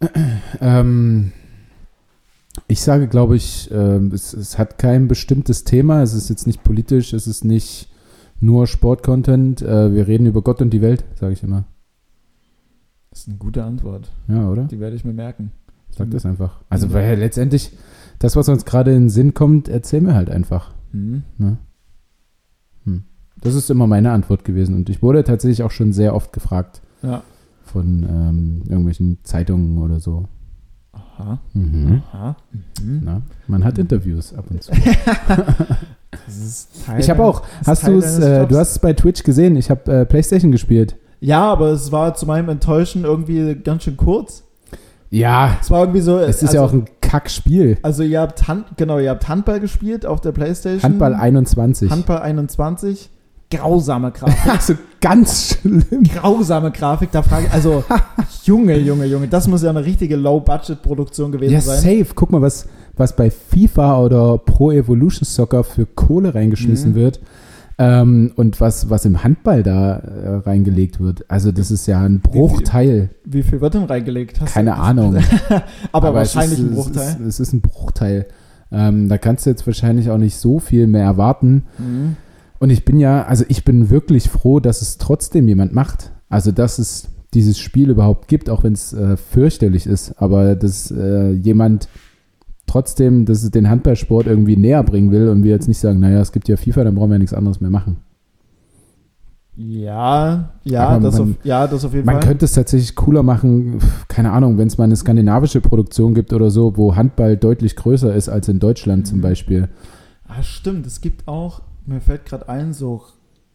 [SPEAKER 2] Ähm, ich sage, glaube ich, ähm, es, es hat kein bestimmtes Thema. Es ist jetzt nicht politisch, es ist nicht nur Sportcontent. Äh, wir reden über Gott und die Welt, sage ich immer.
[SPEAKER 1] Das ist eine gute Antwort.
[SPEAKER 2] Ja, oder?
[SPEAKER 1] Die werde ich mir merken.
[SPEAKER 2] Sag das einfach. Also, weil letztendlich, das, was uns gerade in den Sinn kommt, erzählen wir halt einfach.
[SPEAKER 1] Mhm.
[SPEAKER 2] Ne? Hm. Das ist immer meine Antwort gewesen. Und ich wurde tatsächlich auch schon sehr oft gefragt
[SPEAKER 1] Ja.
[SPEAKER 2] von ähm, irgendwelchen Zeitungen oder so.
[SPEAKER 1] Aha.
[SPEAKER 2] Mhm.
[SPEAKER 1] Aha. Mhm.
[SPEAKER 2] Na, man hat Interviews ab und zu. Ich habe auch, hast du es, äh, du hast es bei Twitch gesehen, ich habe äh, Playstation gespielt.
[SPEAKER 1] Ja, aber es war zu meinem Enttäuschen irgendwie ganz schön kurz.
[SPEAKER 2] Ja,
[SPEAKER 1] Es war irgendwie so.
[SPEAKER 2] es ist
[SPEAKER 1] also,
[SPEAKER 2] ja auch ein Kackspiel.
[SPEAKER 1] Also ihr habt Hand, genau, ihr habt Handball gespielt auf der Playstation.
[SPEAKER 2] Handball 21.
[SPEAKER 1] Handball 21. Grausame Grafik.
[SPEAKER 2] also ganz schlimm.
[SPEAKER 1] Grausame Grafik. Da frage ich, also Junge, Junge, Junge, das muss ja eine richtige Low-Budget-Produktion gewesen
[SPEAKER 2] Ja,
[SPEAKER 1] sein.
[SPEAKER 2] safe. Guck mal, was, was bei FIFA oder Pro Evolution Soccer für Kohle reingeschmissen
[SPEAKER 1] Mhm.
[SPEAKER 2] wird. Ähm, und was, was im Handball da äh, reingelegt wird. Also, das ist ja ein Bruchteil.
[SPEAKER 1] Wie viel wird denn reingelegt? Hast
[SPEAKER 2] Keine Ahnung.
[SPEAKER 1] aber,
[SPEAKER 2] es
[SPEAKER 1] wahrscheinlich
[SPEAKER 2] ist,
[SPEAKER 1] ein Bruchteil.
[SPEAKER 2] Es ist, es ist ein Bruchteil. Ähm, da kannst du jetzt wahrscheinlich auch nicht so viel mehr erwarten.
[SPEAKER 1] Mhm.
[SPEAKER 2] Und ich bin ja, also ich bin wirklich froh, dass es trotzdem jemand macht. Also, dass es dieses Spiel überhaupt gibt, auch wenn es äh, fürchterlich ist. Aber dass äh, jemand trotzdem, dass es den Handballsport irgendwie näher bringen will und wir jetzt nicht sagen, naja, es gibt ja FIFA, dann brauchen wir ja nichts anderes mehr machen.
[SPEAKER 1] Ja, ja,
[SPEAKER 2] Aber
[SPEAKER 1] das
[SPEAKER 2] man-
[SPEAKER 1] auf, ja, das auf jeden
[SPEAKER 2] Man
[SPEAKER 1] Fall.
[SPEAKER 2] könnte es tatsächlich cooler machen, keine Ahnung, wenn es mal eine skandinavische Produktion gibt oder so, wo Handball deutlich größer ist als in Deutschland zum
[SPEAKER 1] Mhm.
[SPEAKER 2] Beispiel.
[SPEAKER 1] Ah, stimmt. Es gibt auch, mir fällt gerade ein, so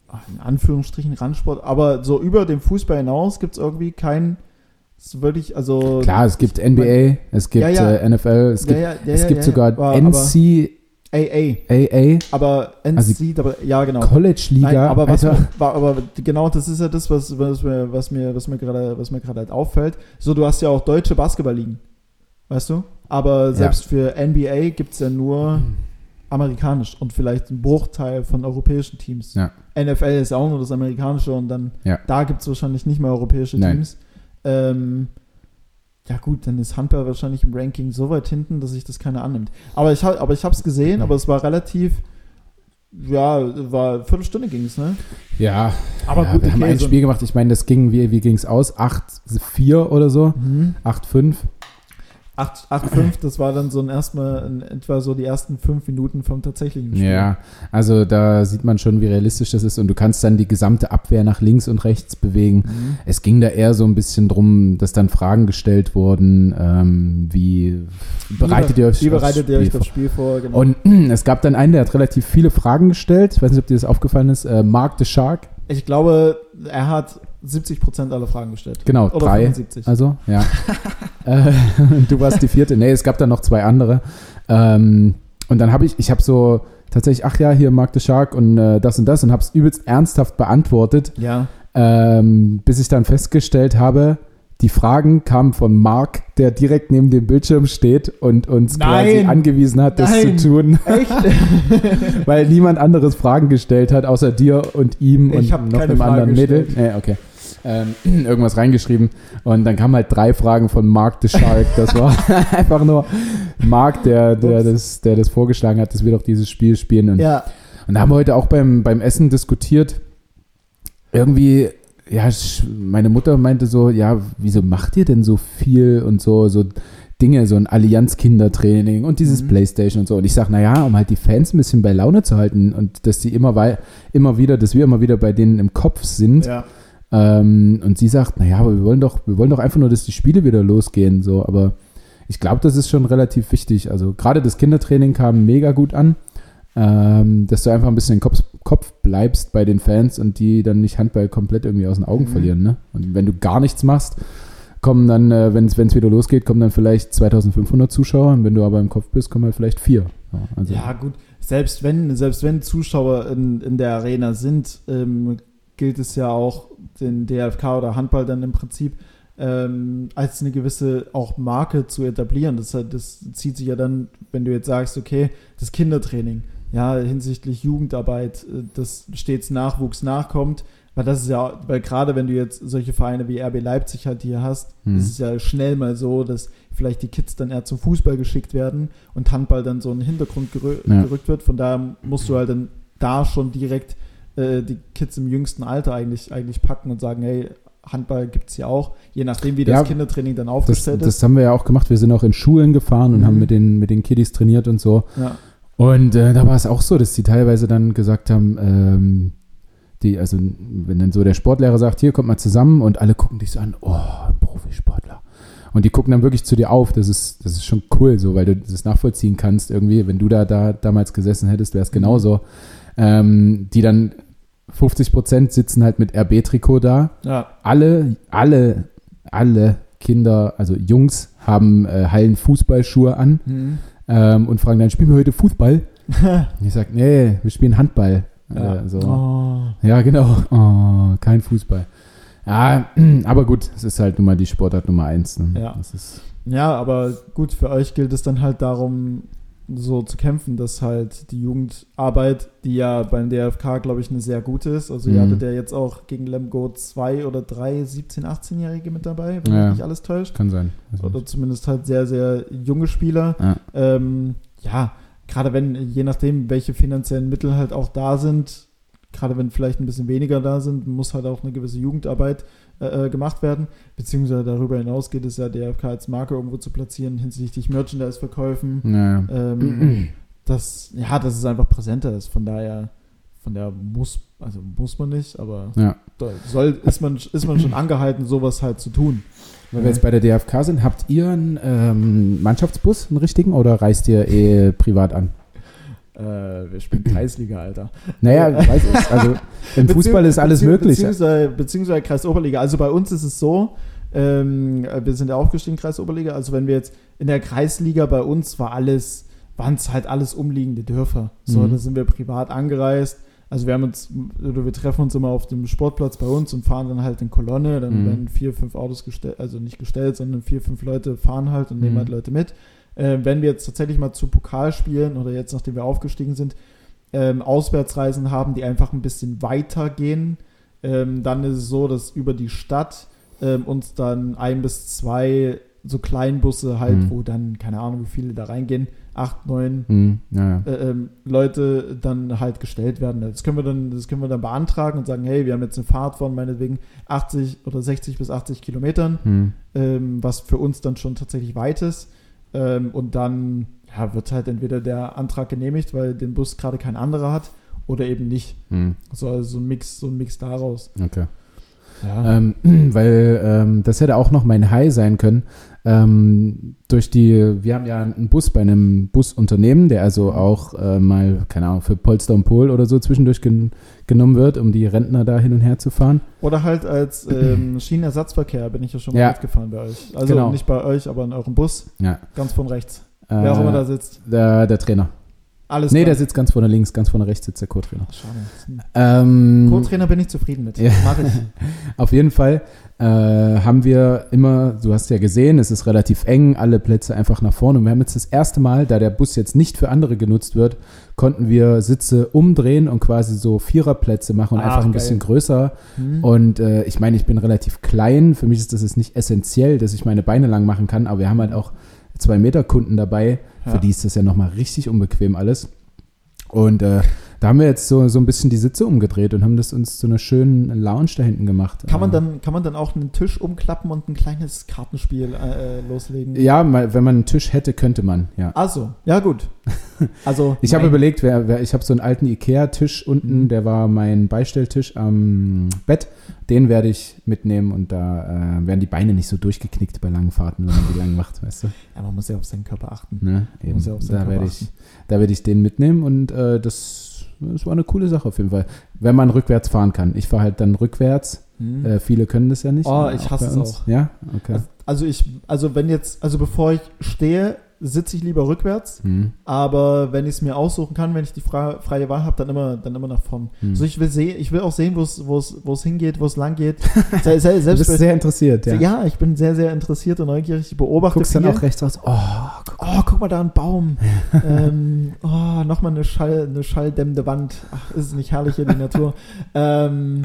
[SPEAKER 1] ach, in Anführungsstrichen Randsport, aber so über dem Fußball hinaus gibt es irgendwie kein, so wirklich, also.
[SPEAKER 2] Klar, es gibt NBA, es gibt
[SPEAKER 1] Ja, ja.
[SPEAKER 2] Äh, NFL, es gibt,
[SPEAKER 1] ja,
[SPEAKER 2] es gibt sogar
[SPEAKER 1] aber,
[SPEAKER 2] NCAA,
[SPEAKER 1] Aber, AA, aber NC, aber, ja, genau.
[SPEAKER 2] College Liga.
[SPEAKER 1] Nein, aber, was mir, aber genau das ist ja das, was, was mir, was mir, was mir gerade, was mir gerade halt auffällt. So, du hast ja auch deutsche Basketballligen. Weißt du? Aber selbst für NBA gibt es ja nur amerikanisch und vielleicht ein Bruchteil von europäischen Teams.
[SPEAKER 2] Ja.
[SPEAKER 1] NFL ist auch nur das amerikanische und dann
[SPEAKER 2] Ja.
[SPEAKER 1] da gibt es wahrscheinlich nicht mehr europäische
[SPEAKER 2] Nein.
[SPEAKER 1] Teams. Ähm, ja gut, dann ist Handball wahrscheinlich im Ranking so weit hinten, dass sich das keiner annimmt. Aber ich habe aber ich habe es gesehen, aber es war relativ ja, war eine Viertelstunde ging es, ne?
[SPEAKER 2] Ja,
[SPEAKER 1] Aber
[SPEAKER 2] ja,
[SPEAKER 1] gut,
[SPEAKER 2] wir haben
[SPEAKER 1] okay,
[SPEAKER 2] ein
[SPEAKER 1] so-
[SPEAKER 2] Spiel gemacht. Ich meine, das ging, wie, wie ging es aus? 8-4 oder so?
[SPEAKER 1] Mhm.
[SPEAKER 2] 8-5?
[SPEAKER 1] 8, 8,5, das war dann so ein erstmal in etwa so die ersten fünf Minuten vom tatsächlichen Spiel.
[SPEAKER 2] Ja, also da sieht man schon, wie realistisch das ist. Und du kannst dann die gesamte Abwehr nach links und rechts bewegen.
[SPEAKER 1] Mhm.
[SPEAKER 2] Es ging da eher so ein bisschen drum, dass dann Fragen gestellt wurden, ähm, wie bereitet
[SPEAKER 1] wie,
[SPEAKER 2] ihr euch
[SPEAKER 1] Wie bereitet ihr euch das Spiel vor? Genau.
[SPEAKER 2] Und es gab dann einen, der hat relativ viele Fragen gestellt. Ich weiß nicht, ob dir das aufgefallen ist. Äh, Mark the Shark.
[SPEAKER 1] Ich glaube, er hat 70% aller Fragen gestellt.
[SPEAKER 2] Genau,
[SPEAKER 1] Oder
[SPEAKER 2] drei.
[SPEAKER 1] 75.
[SPEAKER 2] Also, ja. äh, du warst die vierte. Nee, es gab dann noch zwei andere. Ähm, und dann habe ich, ich habe so tatsächlich, ach ja, hier Mark the Shark und äh, das und das und habe es übelst ernsthaft beantwortet,
[SPEAKER 1] Ja.
[SPEAKER 2] ähm, bis ich dann festgestellt habe, die Fragen kamen von Mark, der direkt neben dem Bildschirm steht und uns quasi
[SPEAKER 1] Nein.
[SPEAKER 2] angewiesen hat, das
[SPEAKER 1] Nein.
[SPEAKER 2] zu tun,
[SPEAKER 1] Echt?
[SPEAKER 2] weil niemand anderes Fragen gestellt hat, außer dir und ihm
[SPEAKER 1] Ich
[SPEAKER 2] und noch einem
[SPEAKER 1] Frage
[SPEAKER 2] anderen Mädel.
[SPEAKER 1] gestellt.
[SPEAKER 2] Nee, okay. Ähm, irgendwas reingeschrieben und dann kamen halt drei Fragen von Mark the Shark. Das war einfach nur Mark, der, der,
[SPEAKER 1] Ups.
[SPEAKER 2] das, der das vorgeschlagen hat, dass wir doch dieses Spiel spielen. Und,
[SPEAKER 1] ja.
[SPEAKER 2] und da haben wir heute auch beim, beim Essen diskutiert. Irgendwie ja, meine Mutter meinte so, ja, wieso macht ihr denn so viel und so, so Dinge, so ein Allianz-Kindertraining und dieses
[SPEAKER 1] Mhm.
[SPEAKER 2] Playstation und so. Und ich sage, naja, um halt die Fans ein bisschen bei Laune zu halten und dass die immer, immer wieder, dass wir immer wieder bei denen im Kopf sind.
[SPEAKER 1] Ja.
[SPEAKER 2] Ähm, und sie sagt, naja, aber wir wollen doch, wir wollen doch einfach nur, dass die Spiele wieder losgehen. So, aber ich glaube, das ist schon relativ wichtig. Also gerade das Kindertraining kam mega gut an. Ähm, dass du einfach ein bisschen im Kopf, Kopf bleibst bei den Fans und die dann nicht Handball komplett irgendwie aus den Augen
[SPEAKER 1] Mhm.
[SPEAKER 2] verlieren. Ne? Und wenn du gar nichts machst, kommen dann, äh, wenn es wieder losgeht, kommen dann vielleicht 2500 Zuschauer. Und wenn du aber im Kopf bist, kommen halt vielleicht vier. Ja, also,
[SPEAKER 1] Ja, gut. Selbst wenn, selbst wenn Zuschauer in, in der Arena sind, ähm, gilt es ja auch, den DFK oder Handball dann im Prinzip ähm, als eine gewisse auch Marke zu etablieren. Das, das zieht sich ja dann, wenn du jetzt sagst, okay, das Kindertraining, ja, hinsichtlich Jugendarbeit, äh, dass stets Nachwuchs nachkommt, weil das ist ja, weil gerade wenn du jetzt solche Vereine wie RB Leipzig halt hier hast,
[SPEAKER 2] Hm.
[SPEAKER 1] ist es ja schnell mal so, dass vielleicht die Kids dann eher zum Fußball geschickt werden und Handball dann so in den Hintergrund gerü
[SPEAKER 2] Ja.
[SPEAKER 1] gerückt wird. Von daher musst du halt dann da schon direkt äh, die Kids im jüngsten Alter eigentlich, eigentlich packen und sagen, hey, Handball gibt es ja auch, je nachdem, wie das
[SPEAKER 2] Ja,
[SPEAKER 1] Kindertraining dann
[SPEAKER 2] das,
[SPEAKER 1] aufgestellt
[SPEAKER 2] das haben wir ja auch gemacht. Wir sind auch in Schulen gefahren und
[SPEAKER 1] Mhm.
[SPEAKER 2] haben mit den, mit den Kiddies trainiert und so.
[SPEAKER 1] ist. Ja.
[SPEAKER 2] Und äh, da war es auch so, dass die teilweise dann gesagt haben, ähm, die, also wenn dann so der Sportlehrer sagt, hier kommt mal zusammen und alle gucken dich so an, oh, Profisportler. Und die gucken dann wirklich zu dir auf. Das ist, das ist schon cool, so, weil du das nachvollziehen kannst irgendwie. Wenn du da, da damals gesessen hättest, wäre es genauso. Ähm, die dann 50 Prozent sitzen halt mit RB-Trikot da
[SPEAKER 1] ja.
[SPEAKER 2] alle, alle, alle Kinder, also Jungs, haben äh, heilen Fußballschuhe an
[SPEAKER 1] Mhm.
[SPEAKER 2] Ähm, und fragen dann, spielen wir heute Fußball? Ich sage, nee, wir spielen Handball.
[SPEAKER 1] ja.
[SPEAKER 2] Äh, so.
[SPEAKER 1] Oh.
[SPEAKER 2] ja, genau. Oh, kein Fußball. Ja, aber gut, es ist halt nun mal die Sportart Nummer eins. Ne?
[SPEAKER 1] Ja. Ja, aber gut, für euch gilt es dann halt darum, so zu kämpfen, dass halt die Jugendarbeit, die ja beim DFK, glaube ich, eine sehr gute ist. Also, ihr
[SPEAKER 2] Mhm.
[SPEAKER 1] hattet ja jetzt auch gegen Lemgo zwei oder drei 17-, 18-Jährige mit dabei, wenn
[SPEAKER 2] Ja.
[SPEAKER 1] mich nicht alles täuscht.
[SPEAKER 2] kann sein. Also,
[SPEAKER 1] Oder zumindest halt sehr, sehr junge Spieler.
[SPEAKER 2] ja.
[SPEAKER 1] Ähm, ja, gerade wenn, je nachdem, welche finanziellen Mittel halt auch da sind, gerade wenn vielleicht ein bisschen weniger da sind, muss halt auch eine gewisse Jugendarbeit äh, äh, gemacht werden. Beziehungsweise darüber hinaus geht es ja, DFK als Marke irgendwo zu platzieren hinsichtlich Merchandise-Verkäufen.
[SPEAKER 2] Ja.
[SPEAKER 1] Ähm, das, ja, dass es einfach präsenter ist. Von daher, von der muss, also muss man nicht, aber
[SPEAKER 2] ja.
[SPEAKER 1] soll, ist, man, ist man schon angehalten, sowas halt zu tun.
[SPEAKER 2] Weil wir jetzt bei der DFK sind, habt ihr einen ähm, Mannschaftsbus, einen richtigen, oder reist ihr eh privat an?
[SPEAKER 1] Äh, wir spielen Kreisliga, Alter.
[SPEAKER 2] Naja, ich weiß es. Also im Fußball ist alles möglich.
[SPEAKER 1] Beziehungsweise, beziehungsweise Kreisoberliga. Also bei uns ist es so, ähm, wir sind ja aufgestiegen, Kreisoberliga. Also wenn wir jetzt in der Kreisliga bei uns war alles, waren es halt alles umliegende Dörfer. So,
[SPEAKER 2] Mhm.
[SPEAKER 1] da sind wir privat angereist. Also wir haben uns, oder wir treffen uns immer auf dem Sportplatz bei uns und fahren dann halt in Kolonne. Dann
[SPEAKER 2] Mhm.
[SPEAKER 1] werden vier, fünf Autos gestellt, also nicht gestellt, sondern vier, fünf Leute fahren halt und nehmen
[SPEAKER 2] Mhm.
[SPEAKER 1] halt Leute mit. Äh, wenn wir jetzt tatsächlich mal zu Pokal spielen oder jetzt, nachdem wir aufgestiegen sind, ähm, Auswärtsreisen haben, die einfach ein bisschen weiter gehen, ähm, dann ist es so, dass über die Stadt ähm, uns dann ein bis zwei so Kleinbusse halt,
[SPEAKER 2] Mhm.
[SPEAKER 1] wo dann, keine Ahnung, wie viele da reingehen, acht, neun
[SPEAKER 2] Hm, ja,
[SPEAKER 1] äh, ähm, Leute dann halt gestellt werden. Das können wir dann, das können wir dann beantragen und sagen, hey, wir haben jetzt eine Fahrt von meinetwegen 80 oder 60 bis 80 Kilometern,
[SPEAKER 2] Hm.
[SPEAKER 1] ähm, was für uns dann schon tatsächlich weit ist. Ähm, und dann ja, wird halt entweder der Antrag genehmigt, weil den Bus gerade kein anderer hat, oder eben nicht.
[SPEAKER 2] Hm.
[SPEAKER 1] So, also so ein Mix, so ein Mix daraus.
[SPEAKER 2] Okay.
[SPEAKER 1] Ja.
[SPEAKER 2] Ähm, weil ähm, das hätte auch noch mein High sein können. Ähm, durch die, wir haben ja einen Bus bei einem Busunternehmen, der also auch äh, mal, keine Ahnung, für Polster und Pol oder so zwischendurch gen genommen wird, um die Rentner da hin und her zu fahren.
[SPEAKER 1] Oder halt als ähm, Schienenersatzverkehr bin ich ja schon mal
[SPEAKER 2] Ja.
[SPEAKER 1] mitgefahren bei euch. Also
[SPEAKER 2] Genau.
[SPEAKER 1] nicht bei euch, aber in eurem Bus,
[SPEAKER 2] Ja.
[SPEAKER 1] ganz von rechts. Wer auch immer da sitzt.
[SPEAKER 2] der, der Trainer.
[SPEAKER 1] Alles
[SPEAKER 2] nee,
[SPEAKER 1] klar.
[SPEAKER 2] der sitzt ganz vorne links, ganz vorne rechts sitzt der Co-Trainer.
[SPEAKER 1] Schade. Hm.
[SPEAKER 2] Ähm,
[SPEAKER 1] Co-Trainer bin ich zufrieden mit.
[SPEAKER 2] Ja. Auf jeden Fall äh, haben wir immer, du hast ja gesehen, es ist relativ eng, alle Plätze einfach nach vorne. Und wir haben jetzt das erste Mal, da der Bus jetzt nicht für andere genutzt wird, konnten wir Sitze umdrehen und quasi so Viererplätze machen und
[SPEAKER 1] Ach,
[SPEAKER 2] einfach ein
[SPEAKER 1] geil.
[SPEAKER 2] bisschen größer.
[SPEAKER 1] Hm.
[SPEAKER 2] Und äh, ich meine, ich bin relativ klein. Für mich ist das jetzt nicht essentiell, dass ich meine Beine lang machen kann, aber wir haben halt auch zwei Meter Kunden dabei.
[SPEAKER 1] Ja.
[SPEAKER 2] Für die ist das ja nochmal richtig unbequem alles. Und äh, Da haben wir jetzt so, so ein bisschen die Sitze umgedreht und haben das uns zu einer schönen Lounge da hinten gemacht.
[SPEAKER 1] Kann man
[SPEAKER 2] Äh,
[SPEAKER 1] dann, kann man dann auch einen Tisch umklappen und ein kleines Kartenspiel äh, loslegen?
[SPEAKER 2] Ja, mal, wenn man einen Tisch hätte, könnte man, ja.
[SPEAKER 1] Also, ja gut. Also
[SPEAKER 2] Ich habe überlegt, wer, wer, ich habe so einen alten Ikea-Tisch unten,
[SPEAKER 1] Mhm.
[SPEAKER 2] der war mein Beistelltisch am Bett. Den werde ich mitnehmen und da äh, werden die Beine nicht so durchgeknickt bei langen Fahrten, wenn man die lang macht, weißt du?
[SPEAKER 1] Ja, man muss ja auf seinen Körper achten.
[SPEAKER 2] Ne? Eben.
[SPEAKER 1] Muss ja auf seinen
[SPEAKER 2] Da
[SPEAKER 1] Körper
[SPEAKER 2] werde ich, da werde ich den mitnehmen und äh, das, das war eine coole Sache auf jeden Fall. Wenn man rückwärts fahren kann. Ich fahre halt dann rückwärts.
[SPEAKER 1] Hm.
[SPEAKER 2] Äh, viele können das ja nicht.
[SPEAKER 1] Oh, ich hasse es auch.
[SPEAKER 2] Ja, okay.
[SPEAKER 1] Also ich, also wenn jetzt, also bevor ich stehe, sitze ich lieber rückwärts.
[SPEAKER 2] Hm.
[SPEAKER 1] Aber wenn ich es mir aussuchen kann, wenn ich die freie, freie Wahl habe, dann immer, dann immer nach vorn.
[SPEAKER 2] Hm.
[SPEAKER 1] Also ich will sehen, ich will auch sehen, wo es, hingeht, wo es lang geht. Se- se-
[SPEAKER 2] Du
[SPEAKER 1] Selbst
[SPEAKER 2] bist
[SPEAKER 1] bei-
[SPEAKER 2] sehr interessiert, ja.
[SPEAKER 1] ja. ich bin sehr, sehr interessiert und neugierig. Ich beobachte
[SPEAKER 2] Guckst dann
[SPEAKER 1] viel.
[SPEAKER 2] auch rechts raus. Oh, guck.
[SPEAKER 1] Oh, guck mal da ein Baum. ähm, oh, nochmal eine, Schall, eine schalldämmende Wand. Ach, ist es nicht herrlich hier die Natur. ähm,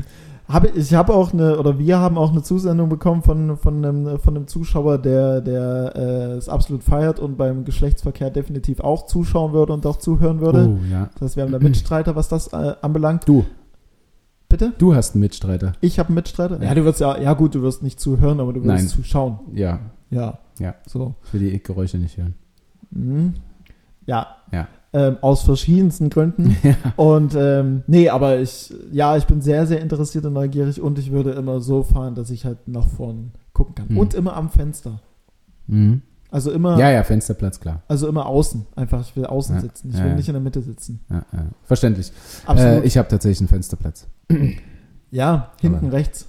[SPEAKER 1] habe, ich habe auch eine, oder wir haben auch eine Zusendung bekommen von, von, einem, von einem Zuschauer, der, der äh, es absolut feiert und beim Geschlechtsverkehr definitiv auch zuschauen würde und auch zuhören würde.
[SPEAKER 2] Oh, ja.
[SPEAKER 1] Das heißt, wir haben da Mitstreiter, was das äh, anbelangt.
[SPEAKER 2] Du,
[SPEAKER 1] Bitte?
[SPEAKER 2] du hast einen Mitstreiter.
[SPEAKER 1] Ich habe einen Mitstreiter?
[SPEAKER 2] Ja.
[SPEAKER 1] Ja, du wirst ja, ja gut, du wirst nicht zuhören, aber du wirst
[SPEAKER 2] Nein.
[SPEAKER 1] zuschauen.
[SPEAKER 2] Ja,
[SPEAKER 1] Ja.
[SPEAKER 2] Ja.
[SPEAKER 1] So.
[SPEAKER 2] ich will die Geräusche nicht hören.
[SPEAKER 1] Mhm. Ja.
[SPEAKER 2] Ja.
[SPEAKER 1] Ähm, aus verschiedensten Gründen.
[SPEAKER 2] Ja.
[SPEAKER 1] Und ähm, nee, aber ich, ja, ich bin sehr, sehr interessiert und neugierig und ich würde immer so fahren, dass ich halt nach vorn gucken kann.
[SPEAKER 2] Mhm.
[SPEAKER 1] Und immer am Fenster.
[SPEAKER 2] Mhm.
[SPEAKER 1] Also immer,
[SPEAKER 2] Ja, ja, Fensterplatz, klar.
[SPEAKER 1] also immer außen. Einfach, ich will außen
[SPEAKER 2] Ja.
[SPEAKER 1] sitzen. Ich
[SPEAKER 2] Ja,
[SPEAKER 1] will nicht in der Mitte sitzen.
[SPEAKER 2] Ja, ja. Verständlich.
[SPEAKER 1] Absolut.
[SPEAKER 2] Äh, ich habe tatsächlich einen Fensterplatz.
[SPEAKER 1] ja, hinten
[SPEAKER 2] Aber-
[SPEAKER 1] rechts.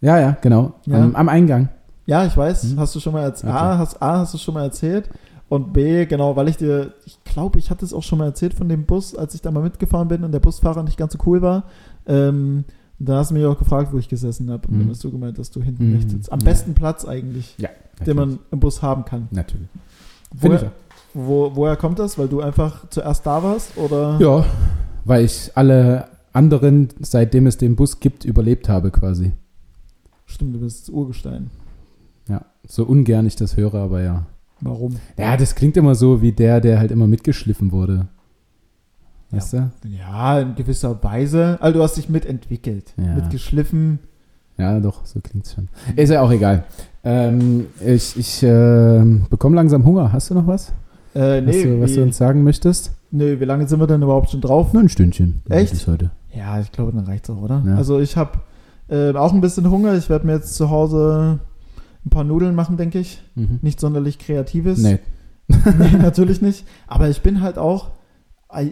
[SPEAKER 2] Ja, ja, genau. Am, am Eingang.
[SPEAKER 1] Ja, ich weiß.
[SPEAKER 2] Mhm.
[SPEAKER 1] Hast du schon mal erzählt?
[SPEAKER 2] Okay.
[SPEAKER 1] A, hast, A, hast du schon mal erzählt. Und B, genau, weil ich dir, ich glaube, ich hatte es auch schon mal erzählt von dem Bus, als ich da mal mitgefahren bin und der Busfahrer nicht ganz so cool war. Ähm, da hast du mich auch gefragt, wo ich gesessen habe. Und
[SPEAKER 2] Mhm.
[SPEAKER 1] dann hast du gemeint, dass du hinten
[SPEAKER 2] Mhm.
[SPEAKER 1] rechts sitzt. Am
[SPEAKER 2] Ja.
[SPEAKER 1] besten Platz eigentlich,
[SPEAKER 2] Ja.
[SPEAKER 1] den man im Bus haben kann.
[SPEAKER 2] Natürlich.
[SPEAKER 1] Woher, wo, woher kommt das? Weil du einfach zuerst da warst? Oder?
[SPEAKER 2] Ja, weil ich alle anderen, seitdem es den Bus gibt, überlebt habe quasi.
[SPEAKER 1] Stimmt, du bist Urgestein.
[SPEAKER 2] Ja, so ungern ich das höre, aber ja.
[SPEAKER 1] Warum?
[SPEAKER 2] Ja, das klingt immer so wie der, der halt immer mitgeschliffen wurde. Weißt du?
[SPEAKER 1] Ja, in gewisser Weise. Also du hast dich mitentwickelt,
[SPEAKER 2] Ja.
[SPEAKER 1] mitgeschliffen.
[SPEAKER 2] Ja, doch, so klingt's schon. Ist ja auch egal. Ähm, ich ich ähm, bekomme langsam Hunger. Hast du noch was?
[SPEAKER 1] Äh,
[SPEAKER 2] was,
[SPEAKER 1] nee,
[SPEAKER 2] du, was
[SPEAKER 1] wie,
[SPEAKER 2] du uns sagen möchtest?
[SPEAKER 1] nee, wie lange sind wir denn überhaupt schon drauf?
[SPEAKER 2] Nur ein Stündchen.
[SPEAKER 1] Echt?
[SPEAKER 2] Heute.
[SPEAKER 1] Ja, ich glaube, dann reicht's auch, oder?
[SPEAKER 2] Ja.
[SPEAKER 1] Also ich habe äh, auch ein bisschen Hunger. Ich werde mir jetzt zu Hause ein paar Nudeln machen, denke ich.
[SPEAKER 2] Mhm.
[SPEAKER 1] Nicht sonderlich kreatives.
[SPEAKER 2] Nee.
[SPEAKER 1] nee, natürlich nicht. Aber ich bin halt auch,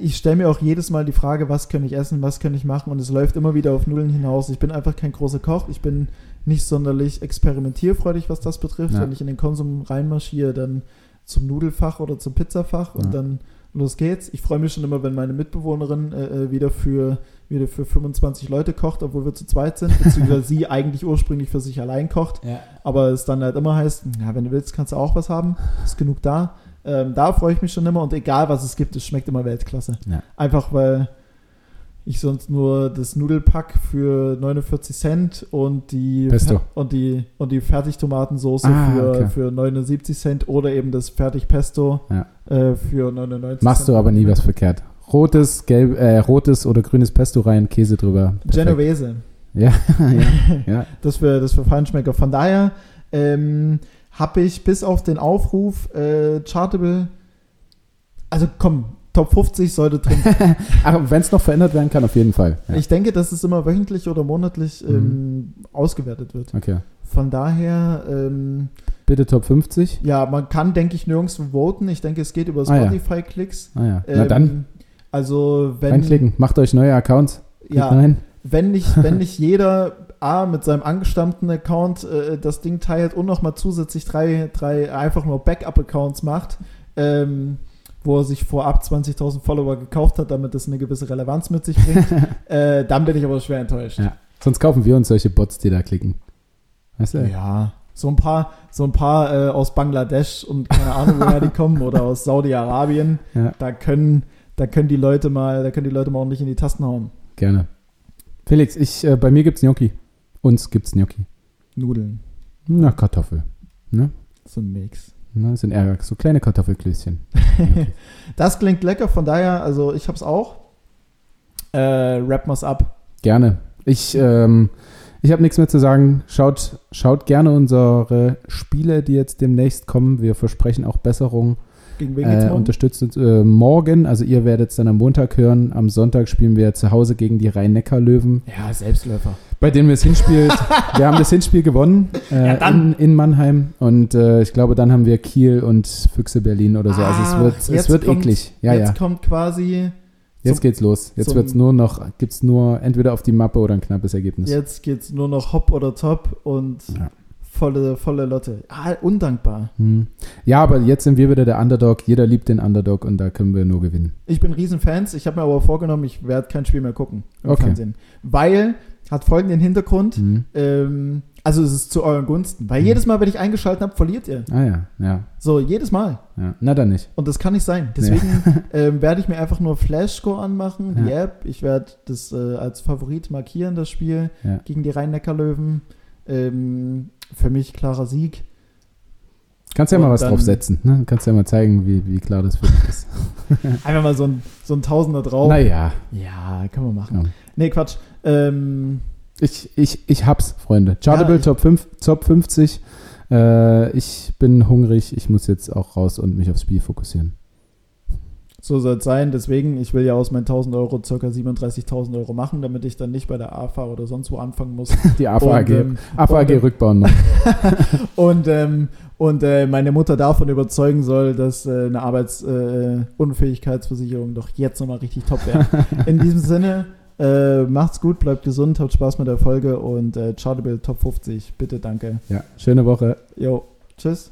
[SPEAKER 1] ich stelle mir auch jedes Mal die Frage, was kann ich essen, was kann ich machen und es läuft immer wieder auf Nudeln hinaus. Ich bin einfach kein großer Koch. Ich bin nicht sonderlich experimentierfreudig, was das betrifft.
[SPEAKER 2] Ja.
[SPEAKER 1] Wenn ich in den Konsum reinmarschiere, dann zum Nudelfach oder zum Pizzafach und
[SPEAKER 2] Ja.
[SPEAKER 1] dann los geht's. Ich freue mich schon immer, wenn meine Mitbewohnerin äh, äh, wieder für wieder für 25 Leute kocht, obwohl wir zu zweit sind, beziehungsweise sie eigentlich ursprünglich für sich allein kocht
[SPEAKER 2] Ja.
[SPEAKER 1] aber es dann halt immer heißt, ja, wenn du willst, kannst du auch was haben, ist genug da. Ähm, da freue ich mich schon immer und egal was es gibt, es schmeckt immer Weltklasse.
[SPEAKER 2] Ja.
[SPEAKER 1] Einfach weil ich sonst nur das Nudelpack für 49 Cent und die
[SPEAKER 2] Pesto.
[SPEAKER 1] und die und die Fertigtomatensoße
[SPEAKER 2] Ah,
[SPEAKER 1] für,
[SPEAKER 2] okay.
[SPEAKER 1] für 79 Cent oder eben das Fertigpesto
[SPEAKER 2] Ja.
[SPEAKER 1] äh, für 99
[SPEAKER 2] Machst du aber nie was verkehrt. Rotes, gelb, äh, rotes oder grünes Pesto rein, Käse drüber. Perfekt.
[SPEAKER 1] Genovese.
[SPEAKER 2] Ja, ja, ja.
[SPEAKER 1] Das für, das für Feinschmecker. Von daher ähm, habe ich bis auf den Aufruf äh, Chartable, also komm, Top 50 sollte drin sein.
[SPEAKER 2] Ach, wenn es noch verändert werden kann, auf jeden Fall. Ja.
[SPEAKER 1] Ich denke, dass es immer wöchentlich oder monatlich ähm, ausgewertet wird.
[SPEAKER 2] Okay.
[SPEAKER 1] Von daher, ähm,
[SPEAKER 2] Bitte Top 50.
[SPEAKER 1] ja, man kann, denke ich, nirgendwo voten. Ich denke, es geht über
[SPEAKER 2] Ah, ja.
[SPEAKER 1] Spotify-Klicks.
[SPEAKER 2] Ah ja. Na
[SPEAKER 1] Ähm,
[SPEAKER 2] dann,
[SPEAKER 1] Also, wenn,
[SPEAKER 2] reinklicken. Macht euch neue Accounts. Klickt
[SPEAKER 1] ja,
[SPEAKER 2] rein.
[SPEAKER 1] wenn nicht, wenn nicht jeder A mit seinem angestammten Account äh, das Ding teilt und nochmal zusätzlich drei, drei einfach nur Backup-Accounts macht, ähm, wo er sich vorab 20.000 Follower gekauft hat, damit das eine gewisse Relevanz mit sich bringt, äh, dann bin ich aber schwer enttäuscht.
[SPEAKER 2] Ja. Sonst kaufen wir uns solche Bots, die da klicken. Weißt du?
[SPEAKER 1] Ja, so ein paar, so ein paar äh, aus Bangladesch und keine Ahnung, woher die kommen oder aus Saudi-Arabien,
[SPEAKER 2] Ja.
[SPEAKER 1] da können, da können die Leute mal, da können die Leute mal ordentlich in die Tasten hauen.
[SPEAKER 2] Gerne. Felix, ich, äh, bei mir gibt's Gnocchi. Uns gibt's Gnocchi.
[SPEAKER 1] Nudeln,
[SPEAKER 2] Na, Kartoffel. Ne?
[SPEAKER 1] so ein Mix.
[SPEAKER 2] Ne, sind eher so kleine Kartoffelklößchen.
[SPEAKER 1] das klingt lecker, von daher, also ich hab's auch. äh, rappen wir's ab.
[SPEAKER 2] Gerne. Ich, ähm, ich habe nichts mehr zu sagen. Schaut, schaut gerne unsere Spiele, die jetzt demnächst kommen. Wir versprechen auch Besserung.
[SPEAKER 1] Gegen wen geht's
[SPEAKER 2] Äh,
[SPEAKER 1] morgen?
[SPEAKER 2] unterstützt uns äh, morgen. Also ihr werdet es dann am Montag hören. Am Sonntag spielen wir zu Hause gegen die Rhein-Neckar-Löwen,
[SPEAKER 1] Ja, Selbstläufer.
[SPEAKER 2] bei denen wir das Hinspiel, wir haben das Hinspiel gewonnen äh,
[SPEAKER 1] Ja,
[SPEAKER 2] in, in Mannheim. Und äh, ich glaube, dann haben wir Kiel und Füchse Berlin oder so. also
[SPEAKER 1] Ah,
[SPEAKER 2] es wird, es wird
[SPEAKER 1] kommt-
[SPEAKER 2] eklig. Ja,
[SPEAKER 1] Jetzt
[SPEAKER 2] ja.
[SPEAKER 1] kommt quasi,
[SPEAKER 2] Jetzt geht's los. Jetzt wird's nur noch, gibt's nur entweder auf die Mappe oder ein knappes Ergebnis.
[SPEAKER 1] jetzt geht's nur noch Hopp oder Top und
[SPEAKER 2] Ja.
[SPEAKER 1] Volle, volle Lotte. Ah, undankbar.
[SPEAKER 2] Hm. Ja, aber jetzt sind wir wieder der Underdog. Jeder liebt den Underdog und da können wir nur gewinnen.
[SPEAKER 1] Ich bin Riesenfans. Ich habe mir aber vorgenommen, ich werde kein Spiel mehr gucken im
[SPEAKER 2] Okay.
[SPEAKER 1] Fernsehen. Weil, hat folgenden Hintergrund,
[SPEAKER 2] Hm.
[SPEAKER 1] ähm, also es ist zu euren Gunsten. Weil
[SPEAKER 2] Mhm.
[SPEAKER 1] jedes Mal, wenn ich eingeschaltet habe, verliert ihr.
[SPEAKER 2] Ah ja, ja,
[SPEAKER 1] So, jedes Mal.
[SPEAKER 2] ja. Na dann nicht.
[SPEAKER 1] Und das kann nicht sein. Deswegen ähm, werde ich mir einfach nur Flashscore anmachen, die
[SPEAKER 2] Ja.
[SPEAKER 1] App. Ich werde das äh, als Favorit markieren, das Spiel
[SPEAKER 2] Ja.
[SPEAKER 1] gegen die Rhein-Neckar-Löwen. Ähm, für mich klarer Sieg.
[SPEAKER 2] Kannst ja mal was draufsetzen. Ne? Kannst ja mal zeigen, wie, wie klar das für dich ist.
[SPEAKER 1] Einfach mal so ein, so ein Tausender drauf.
[SPEAKER 2] Naja,
[SPEAKER 1] Ja, kann man machen.
[SPEAKER 2] ja.
[SPEAKER 1] Nee, Quatsch. Ähm,
[SPEAKER 2] ich, ich, ich hab's, Freunde. Chartable
[SPEAKER 1] Ja,
[SPEAKER 2] Top, 5, Top 50. Äh, ich bin hungrig. Ich muss jetzt auch raus und mich aufs Spiel fokussieren.
[SPEAKER 1] So soll es sein. Deswegen, ich will ja aus meinen 1000 Euro circa 37.000 Euro machen, damit ich dann nicht bei der AFA oder sonst wo anfangen muss.
[SPEAKER 2] Die AVAG,
[SPEAKER 1] Und, ähm,
[SPEAKER 2] AVAG
[SPEAKER 1] und, ähm,
[SPEAKER 2] rückbauen noch.
[SPEAKER 1] und, ähm, und äh, meine Mutter davon überzeugen soll, dass äh, eine Arbeitsunfähigkeitsversicherung doch jetzt nochmal richtig top wäre. In diesem Sinne, äh, macht's gut, bleibt gesund, habt Spaß mit der Folge und äh, Chartable Top 50. Bitte, danke.
[SPEAKER 2] Ja, schöne Woche.
[SPEAKER 1] Jo, tschüss.